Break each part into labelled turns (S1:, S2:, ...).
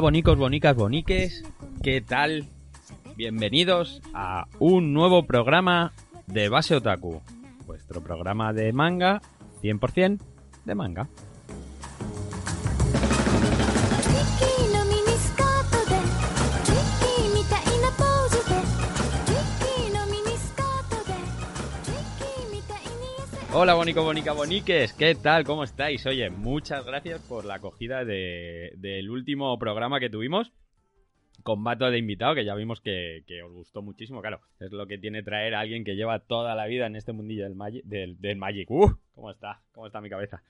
S1: Bonicos, bonicas, boniques, ¿qué tal? Bienvenidos a un nuevo programa de Base Otaku, vuestro programa de manga, 100% de manga. Hola bonicos, bonicas, boniques, ¿qué tal? ¿Cómo estáis? Oye, muchas gracias por la acogida de- del último programa que tuvimos. Con Vato de invitado, que ya vimos que, os gustó muchísimo. Claro, es lo que tiene traer a alguien que lleva toda la vida en este mundillo del Magic. Del, Magic. ¡Uh! ¿Cómo está? ¿Cómo está mi cabeza?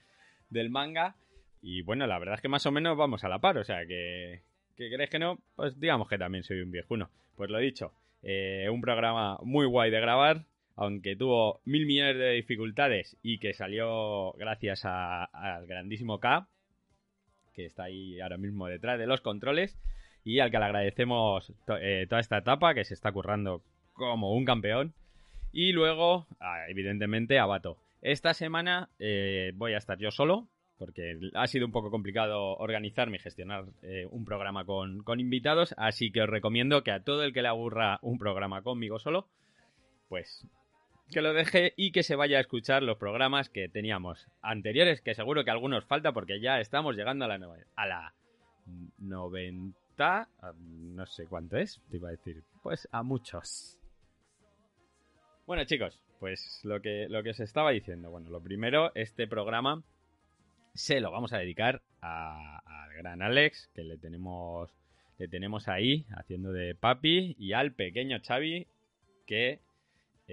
S1: Del manga. Y bueno, la verdad es que más o menos vamos a la par. O sea que. que que no? Pues digamos que también soy un viejuno. Pues lo dicho, eh, un programa muy guay de grabar. Aunque tuvo mil millones de dificultades y que salió gracias al grandísimo K, que está ahí ahora mismo detrás de los controles y al que le agradecemos eh, toda esta etapa que se está currando como un campeón. Y luego, ah, evidentemente, a Bato. Esta semana eh, voy a estar yo solo, porque ha sido un poco complicado organizarme y gestionar eh, un programa con, con invitados, así que os recomiendo que a todo el que le aburra un programa conmigo solo, pues que lo deje y que se vaya a escuchar los programas que teníamos anteriores, que seguro que algunos falta porque ya estamos llegando a la, nove- a la 90, a- no sé cuánto es, te iba a decir, pues a muchos. Bueno chicos, pues lo que, lo que os estaba diciendo, bueno, lo primero, este programa se lo vamos a dedicar al gran Alex, que le tenemos, le tenemos ahí haciendo de papi, y al pequeño Xavi, que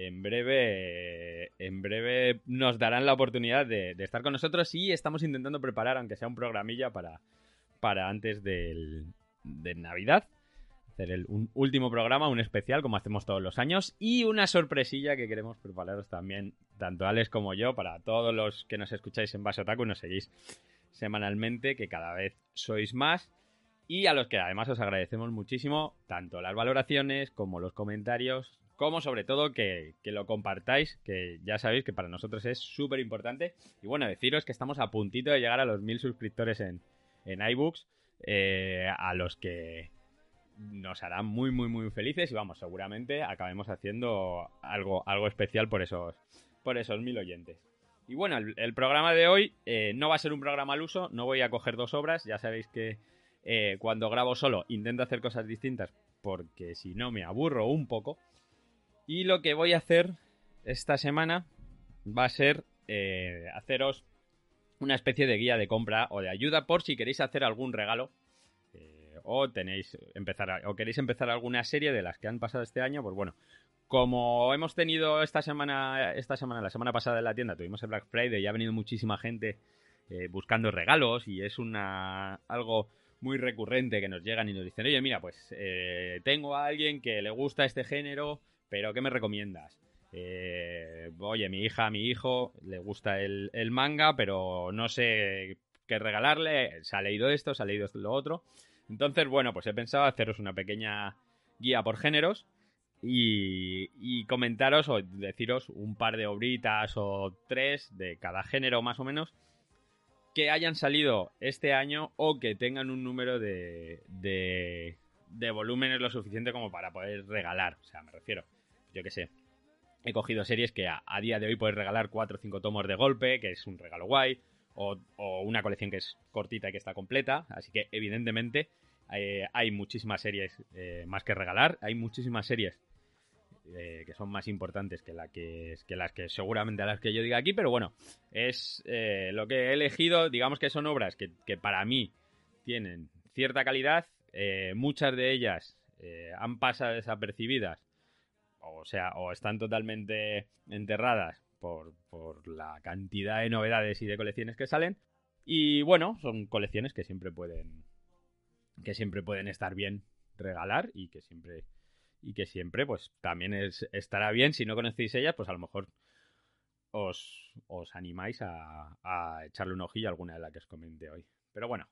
S1: en breve, en breve nos darán la oportunidad de, estar con nosotros y estamos intentando preparar, aunque sea un programilla, para, para antes del, de Navidad. Hacer el- un último programa, un especial, como hacemos todos los años, y una sorpresilla que queremos prepararos también, tanto Alex como yo, para todos los que nos escucháis en Base Otaku y nos seguís semanalmente, que cada vez sois más. Y a los que además os agradecemos muchísimo tanto las valoraciones como los comentarios, como sobre todo que, que lo compartáis, que ya sabéis que para nosotros es súper importante. Y bueno, deciros que estamos a puntito de llegar a los mil suscriptores en, en iBooks, eh, a los que nos harán muy, muy, muy felices y vamos, seguramente acabemos haciendo algo, algo especial por esos, por esos mil oyentes. Y bueno, el, programa de hoy eh, no va a ser un programa al uso, no voy a coger dos obras, ya sabéis que eh, cuando grabo solo intento hacer cosas distintas porque si no me aburro un poco. Y lo que voy a hacer esta semana va a ser eh, haceros una especie de guía de compra o de ayuda por si queréis hacer algún regalo eh, o tenéis empezar a- o queréis empezar alguna serie de las que han pasado este año, pues bueno, como hemos tenido esta semana, esta semana, la semana pasada en la tienda, tuvimos el Black Friday y ha venido muchísima gente eh, buscando regalos y es una algo muy recurrente que nos llegan y nos dicen, oye, mira, pues tengo a alguien que le gusta este género, pero ¿qué me recomiendas? Eh, oye, mi hija, mi hijo, le gusta el, manga, pero no sé qué regalarle, se ha leído esto, se ha leído esto, lo otro. Entonces, bueno, pues he pensado haceros una pequeña guía por géneros y, y comentaros o deciros un par de obritas o tres de cada género más o menos que hayan salido este año o que tengan un número de, de, de volúmenes lo suficiente como para poder regalar. O sea, me refiero, yo qué sé. He cogido series que a, día de hoy puedes regalar 4 o 5 tomos de golpe, que es un regalo guay, o, una colección que es cortita y que está completa. Así que, evidentemente, eh, hay muchísimas series eh, más que regalar. Hay muchísimas series eh, que son más importantes que, la que, que las que seguramente a las que yo diga aquí, pero bueno, es lo que he elegido, digamos que son obras que, para mí tienen cierta calidad, muchas de ellas han pasado desapercibidas, o sea, o están totalmente enterradas por, por la cantidad de novedades y de colecciones que salen, y bueno, son colecciones que siempre pueden que siempre pueden estar bien regalar y que siempre y que siempre, pues también es, estará bien. Si no conocéis ellas, pues a lo mejor os, os animáis a, a echarle un ojillo a alguna de las que os comenté hoy. Pero bueno,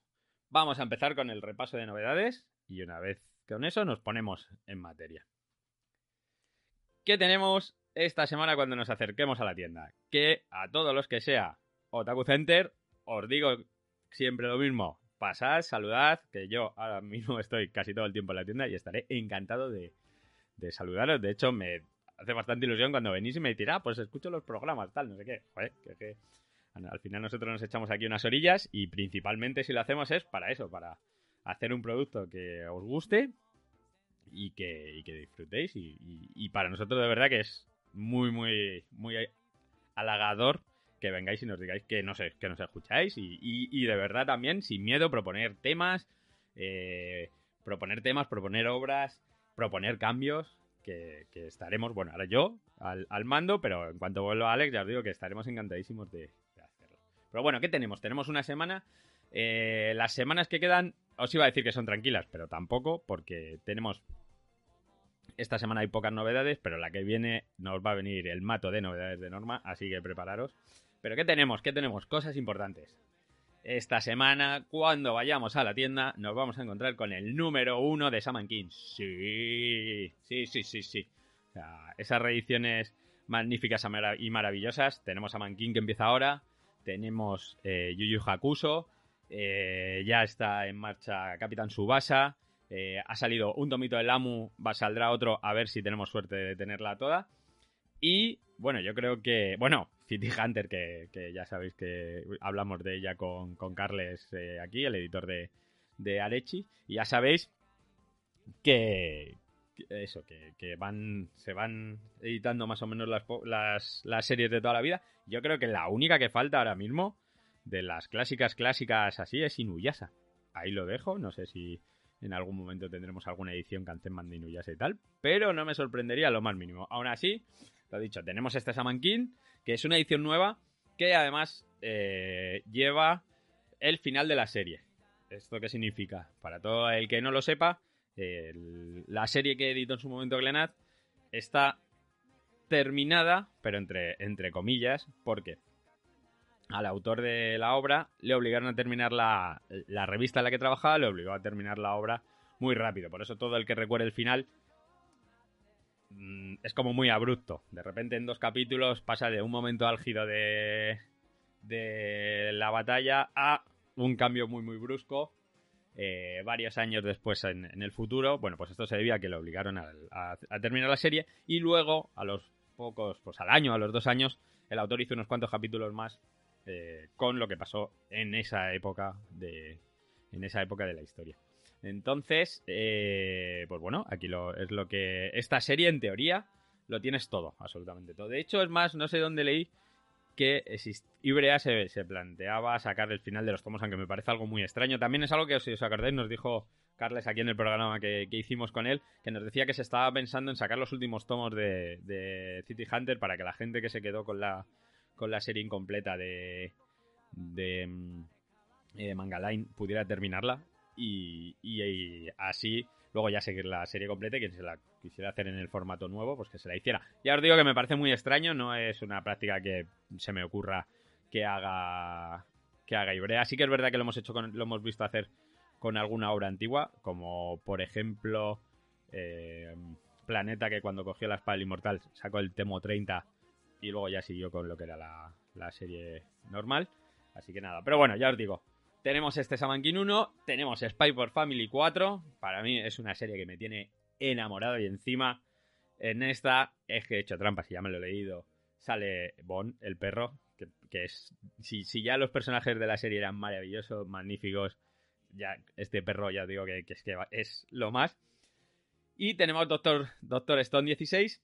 S1: vamos a empezar con el repaso de novedades y una vez con eso nos ponemos en materia. ¿Qué tenemos esta semana cuando nos acerquemos a la tienda? Que a todos los que sea Otaku Center, os digo siempre lo mismo. Pasad, saludad, que yo ahora mismo estoy casi todo el tiempo en la tienda y estaré encantado de, de saludaros. De hecho, me hace bastante ilusión cuando venís y me decís, ah, pues escucho los programas, tal, no sé qué. Joder, que, que al final nosotros nos echamos aquí unas orillas y principalmente si lo hacemos es para eso, para hacer un producto que os guste y que, y que disfrutéis. Y, y- para nosotros de verdad que es muy, muy, muy halagador que vengáis y nos digáis que nos, que nos escucháis y, de verdad también sin miedo proponer temas, eh, proponer temas, proponer obras, proponer cambios. Que, estaremos, bueno, ahora yo al, al mando, pero en cuanto vuelva Alex, ya os digo que estaremos encantadísimos de, de hacerlo. Pero bueno, ¿qué tenemos? Tenemos una semana. eh, las semanas que quedan, os iba a decir que son tranquilas, pero tampoco, porque tenemos. Esta semana hay pocas novedades, pero la que viene nos va a venir el mato de novedades de Norma, así que prepararos. Pero ¿qué tenemos? ¿Qué tenemos? Cosas importantes. Esta semana, cuando vayamos a la tienda, nos vamos a encontrar con el número uno de Saman King. Sí, sí, sí, sí, sí. O sea, esas reediciones magníficas y mara- y maravillosas. Tenemos a King que empieza ahora. Tenemos eh, Yu Yu Hakusho. Eh, ya está en marcha Capitán Subasa. eh, ha salido un tomito de Lamu. Va, saldrá otro. A ver si tenemos suerte de tenerla toda. Y bueno, yo creo que. Bueno, City Hunter, que, ya sabéis que hablamos de ella con, con Carles eh, aquí, el editor de, de Arechi. Y ya sabéis que. Eso, que, que van. Se van editando más o menos las, las, las series de toda la vida. Yo creo que la única que falta ahora mismo de las clásicas clásicas así es Inuyasha. Ahí lo dejo, no sé si en algún momento tendremos alguna edición que Antenman de Inuyasha y tal, pero no me sorprendería lo más mínimo. Aún así, lo dicho, tenemos este Saman King, que es una edición nueva que además eh, lleva el final de la serie. ¿Esto qué significa? Para todo el que no lo sepa, la serie que editó en su momento Glenad está terminada, pero entre, entre comillas, porque al autor de la obra le obligaron a terminar la, la revista en la que trabajaba, le obligó a terminar la obra muy rápido. Por eso todo el que recuerde el final mm, es como muy abrupto. De repente en dos capítulos pasa de un momento álgido de, de la batalla a un cambio muy muy brusco. eh, varios años después en, el futuro, bueno, pues esto se debía a que le obligaron a- a terminar la serie y luego, a los pocos, pues al año, a los dos años, el autor hizo unos cuantos capítulos más eh, con lo que pasó en esa época de, en esa época de la historia. Entonces, eh, pues bueno, aquí lo, es lo que. Esta serie, en teoría, lo tienes todo, absolutamente todo. De hecho, es más, no sé dónde leí que Ibrea se, se planteaba sacar el final de los tomos, aunque me parece algo muy extraño. También es algo que, si os acordáis, nos dijo Carles aquí en el programa que, que hicimos con él, que nos decía que se estaba pensando en sacar los últimos tomos de, de City Hunter para que la gente que se quedó con la, con la serie incompleta de, de mm, eh, Manga Line pudiera terminarla y, y- y así luego ya seguir la serie completa quien se la quisiera hacer en el formato nuevo, pues que se la hiciera. Ya os digo que me parece muy extraño, no es una práctica que se me ocurra que haga que haga Ibrea. Que es verdad que lo hemos hecho lo hemos visto hacer con alguna obra antigua, como por ejemplo eh, Planeta, que cuando cogió la espada del inmortal sacó el Temo 30 y luego ya siguió con lo que era la, la serie normal. Así que nada, pero bueno, ya os digo, tenemos este Saman King 1, tenemos Spy for Family 4, para mí es una serie que me tiene enamorado y encima en esta es que he hecho trampas y ya me lo he leído. Sale Bon, el perro, que, que es. Si, si ya los personajes de la serie eran maravillosos, magníficos, ya este perro ya digo que, es que es lo más. Y tenemos Doctor, Doctor Stone 16,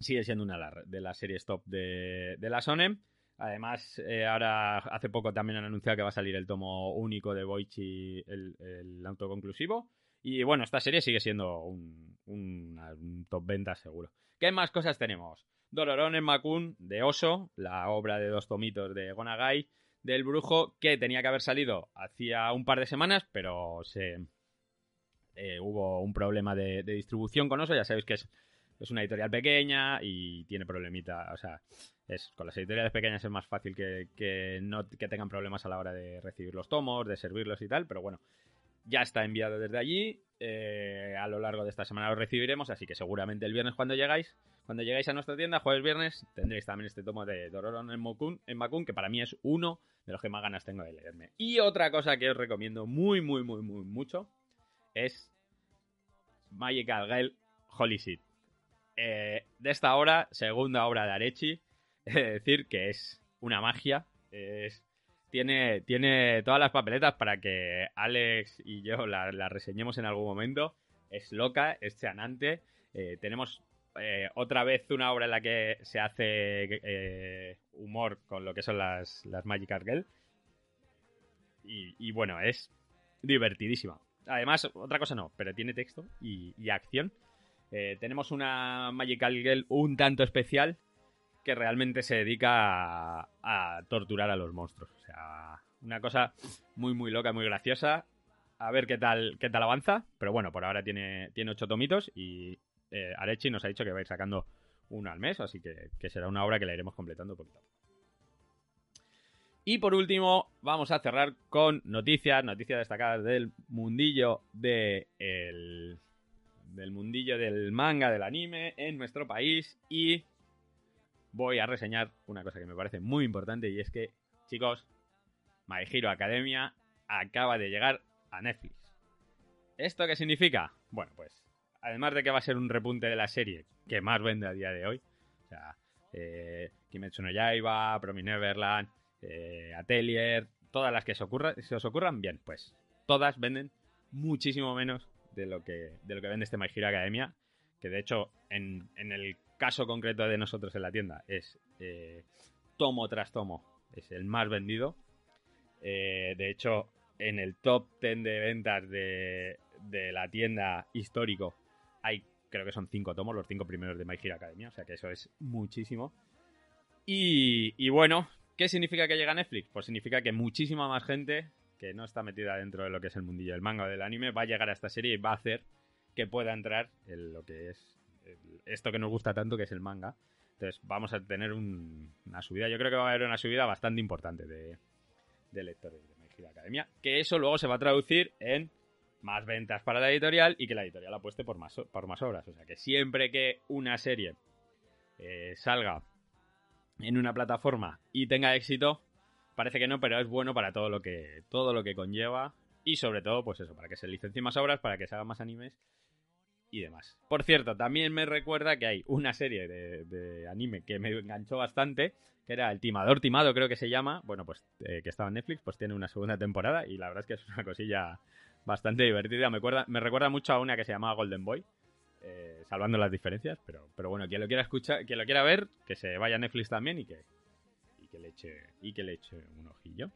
S1: sigue siendo una de las- series top de, de la Sonem. Además, eh, ahora hace poco también han anunciado que va a salir el tomo único de Boichi, el, el autoconclusivo. Y bueno, esta serie sigue siendo un, un- top venta seguro. ¿Qué más cosas tenemos? Dororón en Makun de Oso, la obra de dos tomitos de Gonagai, del brujo, que tenía que haber salido hacía un par de semanas, pero se, eh, hubo un problema de, de distribución con eso. Ya sabéis que es, es una editorial pequeña y tiene problemita. O sea, es, con las editoriales pequeñas es más fácil que, que tengan problemas a la hora de recibir los tomos, de servirlos y tal. Pero bueno, ya está enviado desde allí. eh, a lo largo de esta semana lo recibiremos, así que seguramente el viernes cuando llegáis, cuando llegáis a nuestra tienda, jueves viernes, tendréis también este tomo de Dororon en Mokun, en Bakun, que para mí es uno de los que más ganas tengo de leerme. Y otra cosa que os recomiendo muy, muy, muy, muy mucho es Magical Girl Holy Seed. Eh, de esta obra, segunda obra de Arechi, he de decir que es una magia, es tiene, tiene todas las papeletas para que Alex y yo la, reseñemos en algún momento. Es loca, es chanante. Eh, tenemos eh, otra vez una obra en la que se hace humor con lo que son las, las Magic. Y, bueno, es divertidísima. Además, otra cosa no, pero tiene texto y acción. Eh, tenemos una Magical Girl un tanto especial que realmente se dedica a, torturar a los monstruos. O sea, una cosa muy, muy loca, muy graciosa. A ver qué tal, qué tal avanza. Pero bueno, por ahora tiene, tiene ocho tomitos y eh, Arechi nos ha dicho que va a ir sacando uno al mes, así que, que será una obra que la iremos completando poquito. Y por último, vamos a cerrar con noticias, noticias destacadas del mundillo de el- del mundillo del manga, del anime en nuestro país y voy a reseñar una cosa que me parece muy importante y es que, chicos, My Academia acaba de llegar a Netflix. ¿Esto qué significa? Bueno, pues, además de que va a ser un repunte de la serie que más vende a día de hoy, o sea, eh, Kimetsu no Yaiba, Promi Neverland, eh, Atelier, todas las que se, se os ocurran, bien, pues todas venden muchísimo menos de lo que, de lo que vende este My Hero Academia, que de hecho, en, en el caso concreto de nosotros en la tienda, es eh, tomo tras tomo, es el más vendido. Eh, de hecho, en el top 10 de ventas de, de la tienda histórico hay, creo que son 5 tomos, los 5 primeros de My Hero Academia, o sea que eso es muchísimo. Y, y bueno, ¿qué significa que llega Netflix? Pues significa que muchísima más gente que no está metida dentro de lo que es el mundillo del manga o del anime va a llegar a esta serie y va a hacer que pueda entrar en lo que es esto que nos gusta tanto, que es el manga. Entonces vamos a tener un- una subida, yo creo que va a haber una subida bastante importante de, de lectores de My Academia, que eso luego se va a traducir en más ventas para la editorial y que la editorial apueste por más, por más obras. O sea que siempre que una serie eh, salga en una plataforma y tenga éxito, parece que no, pero es bueno para todo lo que, todo lo que conlleva y sobre todo, pues eso, para que se licencien más obras, para que se hagan más animes y demás. Por cierto, también me recuerda que hay una serie de, anime que me enganchó bastante, que era El Timador Timado, creo que se llama, bueno, pues eh, que estaba en Netflix, pues tiene una segunda temporada y la verdad es que es una cosilla bastante divertida. Me, acuerda- me recuerda mucho a una que se llamaba Golden Boy, eh, salvando las diferencias, pero, pero bueno, quien lo quiera escuchar, quien lo quiera ver, que se vaya a Netflix también y que, que le eche, y que le eche un ojillo.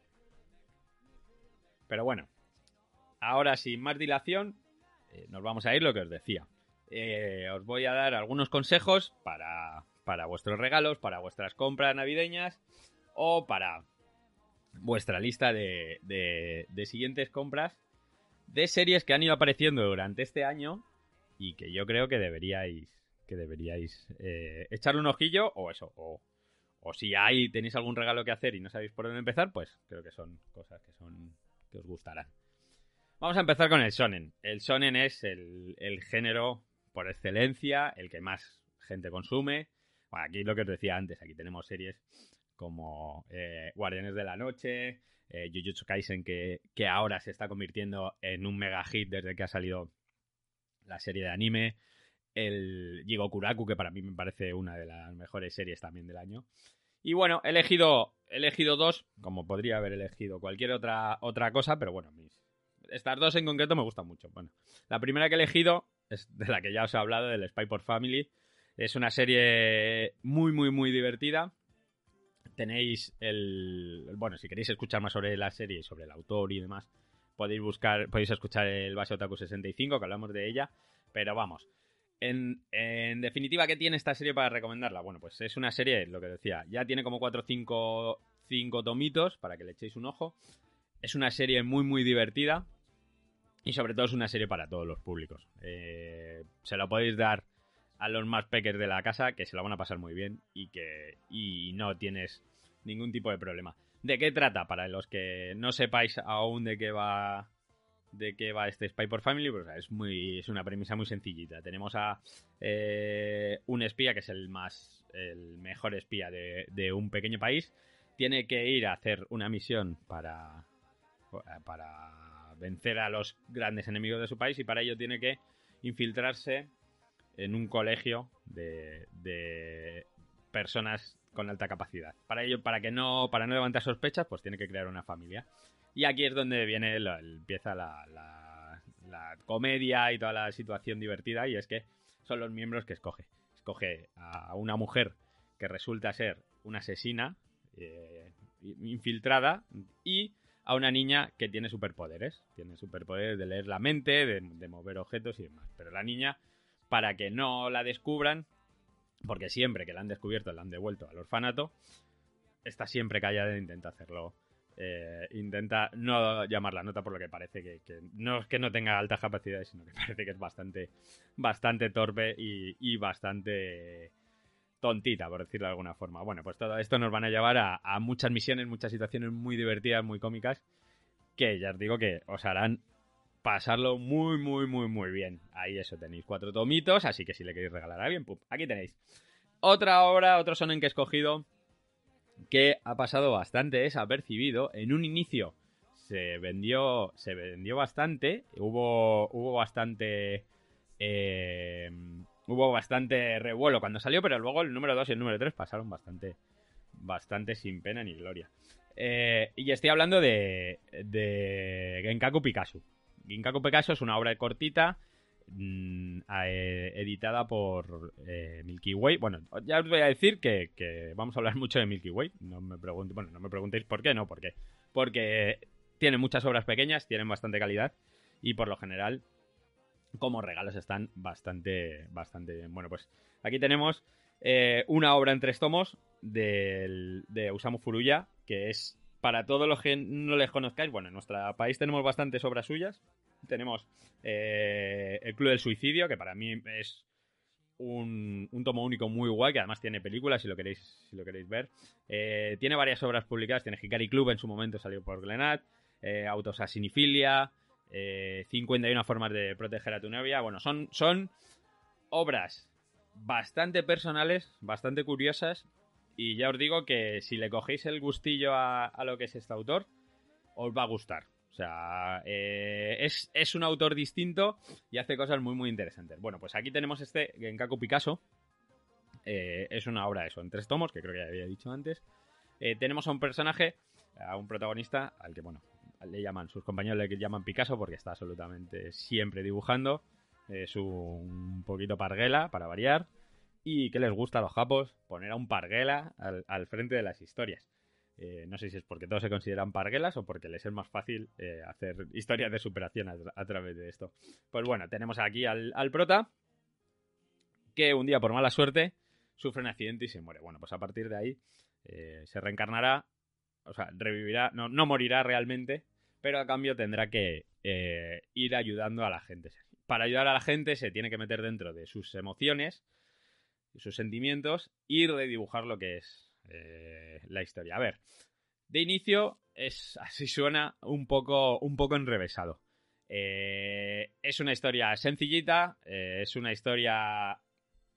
S1: Pero bueno, ahora sin más dilación, eh, nos vamos a ir lo que os decía. Eh, os voy a dar algunos consejos para, para vuestros regalos, para vuestras compras navideñas o para vuestra lista de, de- siguientes compras de series que han ido apareciendo durante este año y que yo creo que deberíais que deberíais eh, echarle un ojillo o eso o si hay tenéis algún regalo que hacer y no sabéis por dónde empezar pues creo que son cosas que son que os gustarán Vamos a empezar con el shonen. El shonen es el, género por excelencia, el que más gente consume. Bueno, aquí lo que os decía antes, aquí tenemos series como eh, Guardianes de la Noche, eh, Jujutsu Kaisen, que, que ahora se está convirtiendo en un mega hit desde que ha salido la serie de anime. El Jigokuraku, que para mí me parece una de las mejores series también del año. Y bueno, he elegido, he elegido dos, como podría haber elegido cualquier otra, otra cosa, pero bueno, estas dos en concreto me gustan mucho. Bueno, la primera que he elegido es de la que ya os he hablado, del Spy por Family. Es una serie muy, muy, muy divertida. Tenéis el. Bueno, si queréis escuchar más sobre la serie y sobre el autor y demás, podéis buscar, podéis escuchar el Base Otaku 65, que hablamos de ella. Pero vamos. En, definitiva, ¿qué tiene esta serie para recomendarla? Bueno, pues es una serie, lo que decía, ya tiene como 4 o 5, 5 tomitos para que le echéis un ojo. Es una serie muy, muy divertida. Y sobre todo es una serie para todos los públicos. Eh, se lo podéis dar a los más pequeños de la casa, que se lo van a pasar muy bien y que y no tienes ningún tipo de problema. ¿De qué trata? Para los que no sepáis aún de qué va de qué va este Spy por Family, pues es muy es una premisa muy sencillita. Tenemos a eh, un espía que es el más el mejor espía de, de un pequeño país. Tiene que ir a hacer una misión para para vencer a los grandes enemigos de su país y para ello tiene que infiltrarse en un colegio de, de personas con alta capacidad. Para ello, para que no, para no levantar sospechas, pues tiene que crear una familia. Y aquí es donde viene empieza la, la- la comedia y toda la situación divertida. Y es que son los miembros que escoge. Escoge a una mujer que resulta ser una asesina eh, infiltrada y a una niña que tiene superpoderes. Tiene superpoderes de leer la mente, de, de mover objetos y demás. Pero la niña, para que no la descubran, porque siempre que la han descubierto la han devuelto al orfanato, está siempre callada e intenta hacerlo. Eh, intenta no llamar la nota por lo que parece que, no es que no tenga altas capacidades, sino que parece que es bastante, bastante torpe y, bastante tontita, por decirlo de alguna forma. Bueno, pues todo esto nos van a llevar a, a muchas misiones, muchas situaciones muy divertidas, muy cómicas, que ya os digo que os harán pasarlo muy, muy, muy, muy bien. Ahí eso tenéis cuatro tomitos, así que si le queréis regalar a alguien, pum, aquí tenéis. Otra obra, otro sonen que he escogido, que ha pasado bastante desapercibido. En un inicio se vendió, se vendió bastante, hubo, hubo bastante... eh, hubo bastante revuelo cuando salió, pero luego el número 2 y el número 3 pasaron bastante, bastante sin pena ni gloria. Eh, y estoy hablando de, de Genkaku Picasso. Genkaku Picasso es una obra cortita mm, eh, editada por eh, Milky Way. Bueno, ya os voy a decir que, vamos a hablar mucho de Milky Way. No me pregunte, bueno, no me preguntéis por qué, no, por qué. Porque tiene muchas obras pequeñas, tienen bastante calidad y por lo general como regalos están bastante, bastante bien. Bueno, pues aquí tenemos eh, una obra en tres tomos de Osamu Furuya, que es para todos los que no les conozcáis. Bueno, en nuestro país tenemos bastantes obras suyas. Tenemos eh, El Club del Suicidio, que para mí es un, un tomo único muy guay, que además tiene películas, si lo queréis, si lo queréis ver. Eh, tiene varias obras publicadas, tiene Hikari Club, en su momento salió por Glenat, eh, Autosasinifilia, eh, 51 formas de proteger a tu novia. Bueno, son, son obras bastante personales, bastante curiosas, y ya os digo que si le cogéis el gustillo a, a lo que es este autor, os va a gustar. Sea, eh, es, es un autor distinto y hace cosas muy, muy interesantes. Bueno, pues aquí tenemos este Genkaku Picasso. Eh, es una obra eso, en tres tomos, que creo que ya había dicho antes. Eh, tenemos a un personaje, a un protagonista, al que, bueno, le llaman, sus compañeros le llaman Picasso porque está absolutamente siempre dibujando. Es un poquito parguela, para variar. Y que les gusta a los japos poner a un parguela al frente de las historias. Eh, no sé si es porque todos se consideran parguelas o porque les es más fácil eh, hacer historias de superación a, tra- a través de esto. Pues bueno, tenemos aquí al, prota que un día por mala suerte sufre un accidente y se muere. Bueno, pues a partir de ahí eh, se reencarnará, o sea, revivirá, no, no morirá realmente, pero a cambio tendrá que ir ayudando a la gente. Para ayudar a la gente se tiene que meter dentro de sus emociones, sus sentimientos y redibujar lo que es eh, la historia. A ver, de inicio es así suena un poco, un poco enrevesado. Eh, es una historia sencillita, eh, es una historia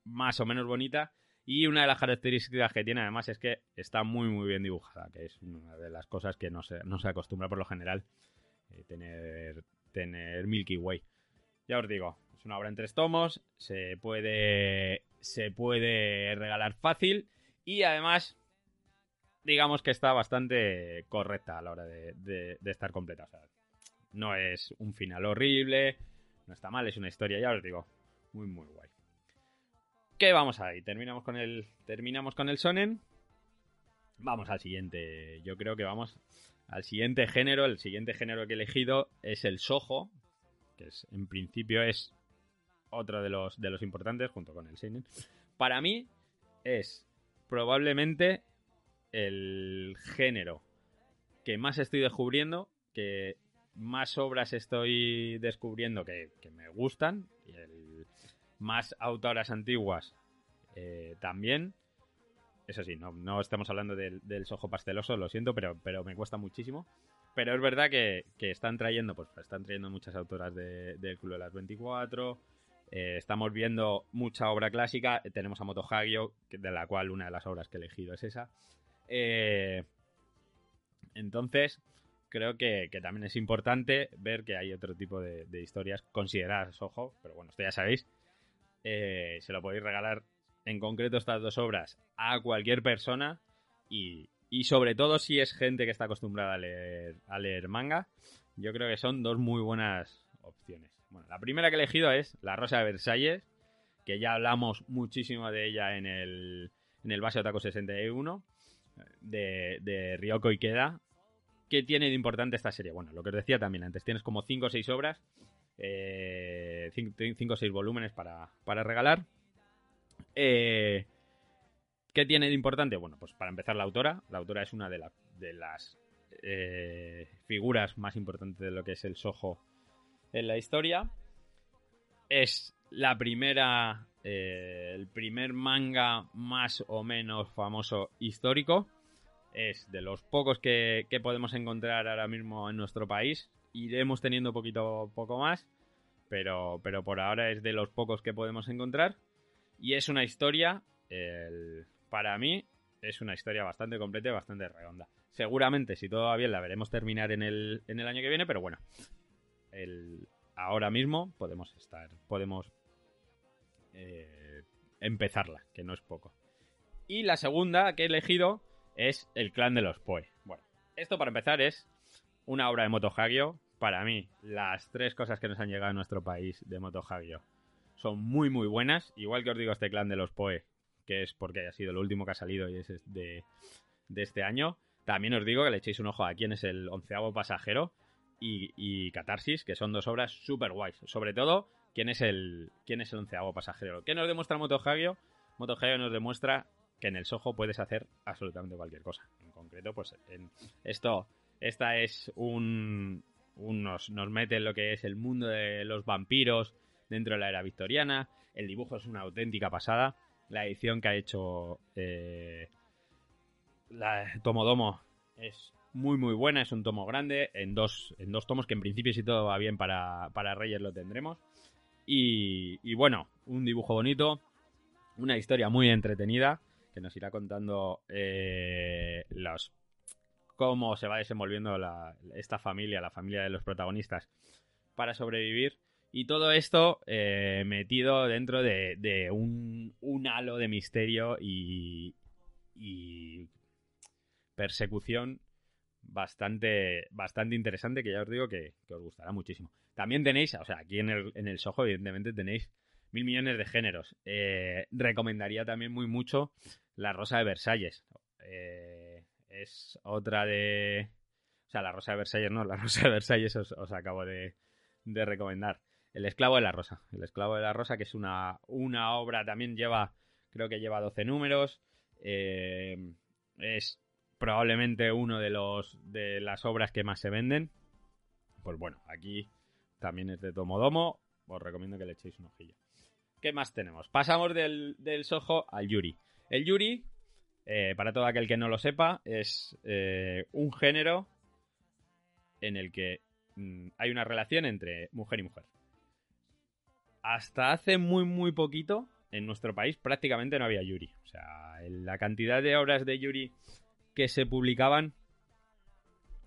S1: más o menos bonita y una de las características que tiene además es que está muy muy bien dibujada, que es una de las cosas que no se, no se acostumbra por lo general tener, tener Milky Way. Ya os digo, es una obra en tres tomos, se puede, se puede regalar fácil y además digamos que está bastante correcta a la hora de, estar completa. O sea, no es un final horrible, no está mal, es una historia, ya os digo, muy muy guay. ¿Qué vamos ahí? Terminamos con el terminamos con el sonen. Vamos al siguiente. Yo creo que vamos al siguiente género. El siguiente género que he elegido es el sojo, que es en principio es otro de los de los importantes junto con el seinen. Para mí es probablemente el género que más estoy descubriendo, que más obras estoy descubriendo que, que me gustan, y el, más autoras antiguas eh, también. Eso sí, no, estamos hablando del, del sojo pasteloso, lo siento, pero, pero me cuesta muchísimo. Pero es verdad que, que están trayendo, pues están trayendo muchas autoras de- del Club de las 24. Eh, estamos viendo mucha obra clásica. Tenemos a Moto Hagio, de la cual una de las obras que he elegido es esa. Eh, entonces, creo que, que también es importante ver que hay otro tipo de, de historias consideradas ojo, pero bueno, esto ya sabéis. Eh, se lo podéis regalar en concreto estas dos obras a cualquier persona y, y sobre todo si es gente que está acostumbrada a leer, a leer manga, yo creo que son dos muy buenas opciones. Bueno, la primera que he elegido es La Rosa de Versalles, que ya hablamos muchísimo de ella en el, en el base Otaku 61, de, de Ryoko Ikeda. ¿Qué tiene de importante esta serie? Bueno, lo que os decía también antes, tienes como 5 o 6 obras, 5 o 6 volúmenes para, para regalar. Eh, ¿Qué tiene de importante? Bueno, pues para empezar la autora. La autora es una de, la- de las eh, figuras más importantes de lo que es el Soho en la historia. Es la primera, eh, el primer manga más o menos famoso histórico. Es de los pocos que, que podemos encontrar ahora mismo en nuestro país. Iremos teniendo poquito poco más, pero, pero por ahora es de los pocos que podemos encontrar. Y es una historia, el- para mí, es una historia bastante completa y bastante redonda. Seguramente, si todo va bien, la veremos terminar en el, en el año que viene, pero bueno, el, ahora mismo podemos estar, podemos eh, empezarla, que no es poco. Y la segunda que he elegido es El clan de los Poe. Bueno, esto para empezar es una obra de Moto Hagio. Para mí, las tres cosas que nos han llegado a nuestro país de Moto Hagio son muy muy buenas. Igual que os digo este clan de los Poe, que es porque haya sido lo último que ha salido y es de, de este año. También os digo que le echéis un ojo a quién es el onceavo pasajero y, Catarsis, que son dos obras súper guays. Sobre todo, quién es el quién es el onceavo pasajero. ¿Qué nos demuestra Moto Hagio? Moto nos demuestra que en el Soho puedes hacer absolutamente cualquier cosa. En concreto, pues en esto, esta es un, nos mete en lo que es el mundo de los vampiros dentro de la era victoriana. El dibujo es una auténtica pasada. La edición que ha hecho eh, la Tomodomo es muy muy buena, es un tomo grande, en dos, en dos tomos que en principio si todo va bien para, para Reyes lo tendremos. Y, y bueno, un dibujo bonito, una historia muy entretenida que nos irá contando eh, los cómo se va desenvolviendo esta familia, la familia de los protagonistas para sobrevivir. Y todo esto eh, metido dentro de, de un, un halo de misterio y, y persecución bastante, bastante interesante que ya os digo que, os gustará muchísimo. También tenéis, o sea, aquí en el, en el Soho evidentemente tenéis mil millones de géneros. Eh, recomendaría también muy mucho La Rosa de Versalles. Eh, es otra de... O sea, La Rosa de Versalles no, La Rosa de Versalles os, os acabo de, de recomendar. El esclavo de la rosa. El esclavo de la rosa, que es una, una obra, también lleva, creo que lleva 12 números. Eh, es probablemente uno de los de las obras que más se venden. Pues bueno, aquí también es de Tomodomo. Os recomiendo que le echéis un ojillo. ¿Qué más tenemos? Pasamos del, del Soho al Yuri. El Yuri, eh, para todo aquel que no lo sepa, es eh, un género en el que mm, hay una relación entre mujer y mujer. Hasta hace muy, muy poquito, en nuestro país prácticamente no había Yuri. O sea, la cantidad de obras de Yuri que se publicaban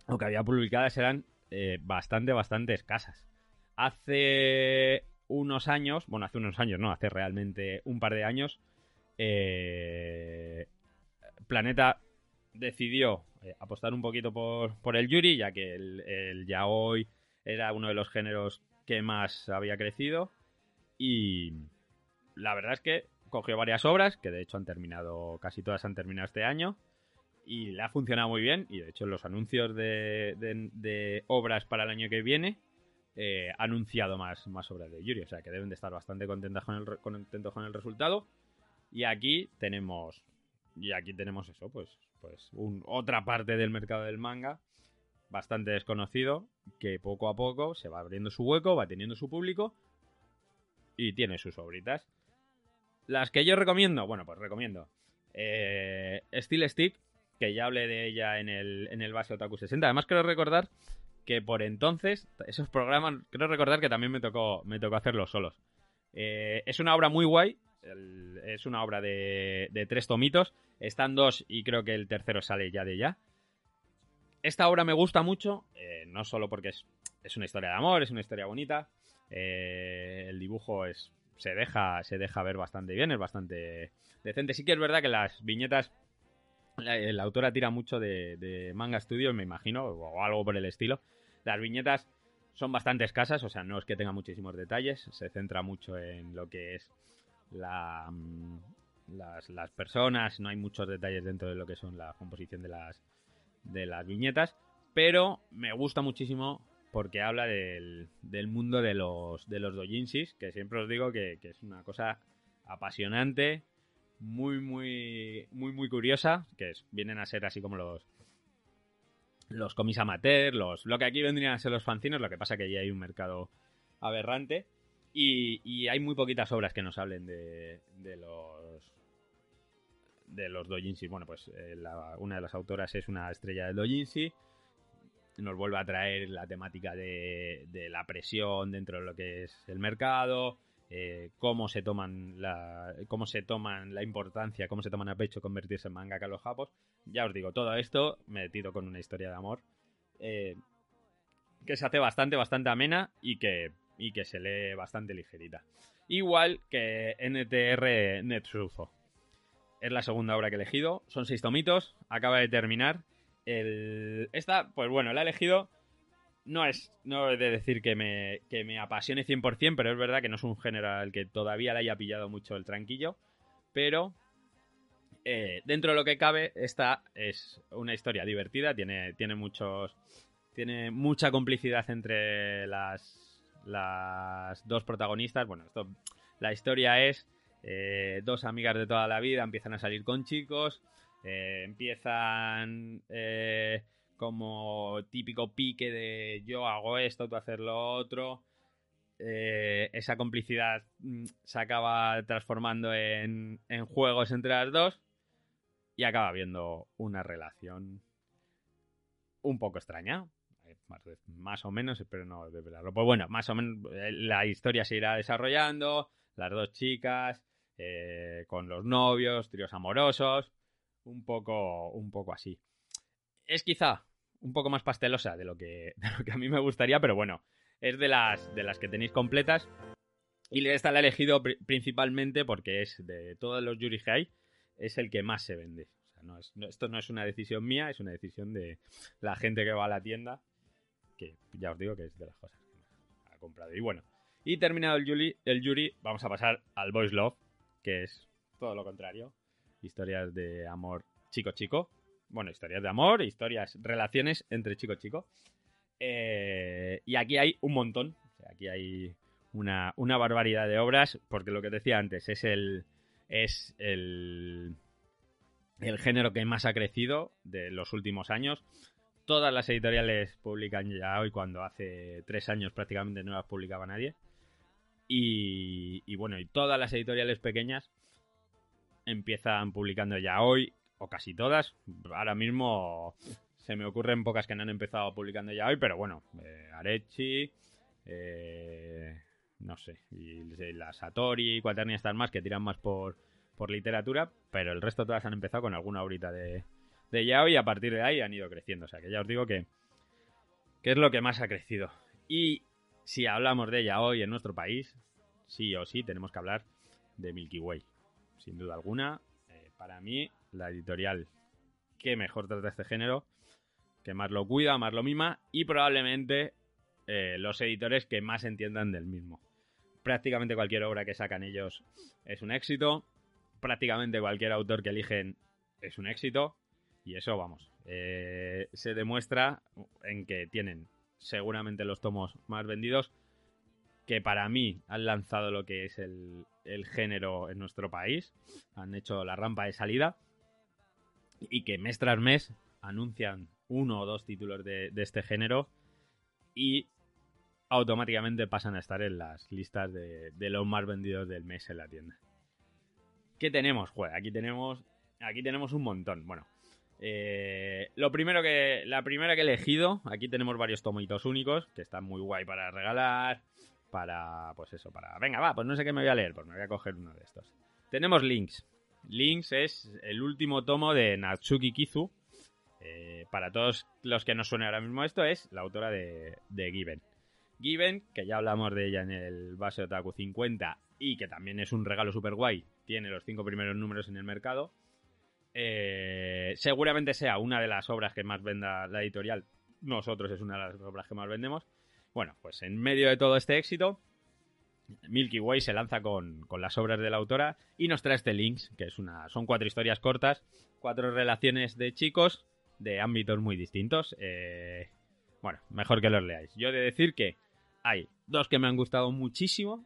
S1: o que había publicadas eran eh, bastante, bastante escasas. Hace unos años, bueno, hace unos años, no, hace realmente un par de años, eh, Planeta decidió eh, apostar un poquito por, por el Yuri, ya que el, el yaoi era uno de los géneros que más había crecido. Y la verdad es que cogió varias obras, que de hecho han terminado, casi todas han terminado este año. Y le ha funcionado muy bien. Y de hecho, los anuncios de, de- obras para el año que viene eh, ha anunciado más, obras de Yuri. O sea que deben de estar bastante contentas con el, contentos con el resultado. Y aquí tenemos. Y aquí tenemos eso, pues. Pues otra parte del mercado del manga. bastante desconocido que poco a poco se va abriendo su hueco, va teniendo su público y tiene sus obritas. Las que yo recomiendo, bueno, pues recomiendo eh, Steel Stick, que ya hablé de ella en el, en el base Otaku 60. Además, quiero recordar que por entonces, esos programas, quiero recordar que también me tocó, me tocó hacerlos solos. Eh, es una obra muy guay, es una obra de, de tres tomitos, están dos y creo que el tercero sale ya de ya. Esta obra me gusta mucho, eh, no solo porque es, es una historia de amor, es una historia bonita, eh, el dibujo es se deja, se deja ver bastante bien, es bastante decente. Sí que es verdad que las viñetas la, la autora tira mucho de, de manga studio, me imagino, o algo por el estilo. Las viñetas son bastante escasas, o sea, no es que tenga muchísimos detalles, se centra mucho en lo que es la, mm, las, las personas, no hay muchos detalles dentro de lo que son la composición de las, de las viñetas, pero me gusta muchísimo porque habla del, del mundo de los, de los doujinshis, que siempre os digo que, que es una cosa apasionante, muy, muy, muy, muy curiosa, que es- vienen a ser así como los los cómics amateur, los, lo que aquí vendrían a ser los fanzines, lo que pasa que ya hay un mercado aberrante. Y, y hay muy poquitas obras que nos hablen de, de los de los doujinshi. Bueno, pues eh, una de las autoras es una estrella del doujinshi, nos vuelve a traer la temática de la presión dentro de lo que es el mercado, eh, cómo se toman la cómo se toman la importancia, cómo se toman a pecho convertirse en mangaka los japos. Ya os digo, todo esto metido con una historia de amor eh, que se hace bastante, bastante amena y que, y que se lee bastante ligerita. Igual que NTR Netsuzo. Es la segunda obra que he elegido. Son seis tomitos. Acaba de terminar. El... Esta, pues bueno, la he elegido. No es no he de decir que me, que me apasione 100%, pero es verdad que no es un género al que todavía le haya pillado mucho el tranquillo. Pero eh, dentro de lo que cabe, esta es una historia divertida. Tiene, tiene muchos. Tiene mucha complicidad entre las, las dos protagonistas. Bueno, esto, la historia es eh, dos amigas de toda la vida empiezan a salir con chicos, eh, empiezan como típico pique de yo hago esto, tú haces lo otro. Eh, esa complicidad mm, se acaba transformando en, en juegos entre las dos y acaba habiendo una relación un poco extraña. Eh, Más, o menos, espero no desvelarlo. Pues bueno, más o menos eh, la historia se irá desarrollando. Las dos chicas, con los novios, tríos amorosos. Un poco, un poco así. Es quizá un poco más pastelosa de lo que, de lo que a mí me gustaría, pero bueno, es de las, de las que tenéis completas. Y esta la he elegido pri- principalmente porque es de todos los Yuri High, es el que más se vende. O sea, no es- esto no es una decisión mía, es una decisión de la gente que va a la tienda, que ya os digo que es de las cosas que más ha comprado. Y bueno, y terminado el Yuri, el Yuri, vamos a pasar al Boys Love, que es todo lo contrario. Historias de amor chico-chico. Bueno, historias de amor, historias, relaciones entre chico-chico. Eh, y aquí hay un montón. Aquí hay una, una barbaridad de obras, porque lo que decía antes es el. es el. el género que más ha crecido de los últimos años. Todas las editoriales publican ya hoy, cuando hace tres años prácticamente no las publicaba nadie. Y, y bueno, y todas las editoriales pequeñas empiezan publicando ya hoy, o casi todas. Ahora mismo se me ocurren pocas que no han empezado publicando ya hoy, pero bueno, eh, Arechi, eh, no sé, y la Satori, Quaternia están más, que tiran más por, por literatura, pero el resto todas han empezado con alguna horita de, de yaoi y a partir de ahí han ido creciendo. O sea que ya os digo que, que es lo que más ha crecido. Y si hablamos de yaoi en nuestro país, sí o sí tenemos que hablar de Milky Way. Sin duda alguna, eh, para mí, la editorial que mejor trata este género, que más lo cuida, más lo mima y probablemente eh, los editores que más entiendan del mismo. Prácticamente cualquier obra que sacan ellos es un éxito. Prácticamente cualquier autor que eligen es un éxito. Y eso, vamos, eh, se demuestra en que tienen seguramente los tomos más vendidos. Que para mí han lanzado lo que es el, el género en nuestro país. Han hecho la rampa de salida. Y que mes tras mes anuncian uno o dos títulos de, de este género y automáticamente pasan a estar en las listas de, de los más vendidos del mes en la tienda. ¿Qué tenemos? Joder, aquí tenemos, aquí tenemos un montón. Bueno, eh, lo primero que, la primera que he elegido, aquí tenemos varios tomitos únicos que están muy guay para regalar, para, pues eso, para, venga, va, pues no sé qué me voy a leer, pues me voy a coger uno de estos. Tenemos Links. Links es el último tomo de Natsuki Kizu. Eh, para todos los que no suene ahora mismo esto, es la autora de, Given. Given, que ya hablamos de ella en el base Otaku 50 y que también es un regalo super guay, tiene los cinco primeros números en el mercado. Eh, seguramente sea una de las obras que más venda la editorial. Nosotros es una de las obras que más vendemos. Bueno, pues en medio de todo este éxito, Milky Way se lanza con, con las obras de la autora y nos trae este Links, que es una, son cuatro historias cortas, cuatro relaciones de chicos de ámbitos muy distintos. Eh, bueno, mejor que los leáis. Yo he de decir que hay dos que me han gustado muchísimo.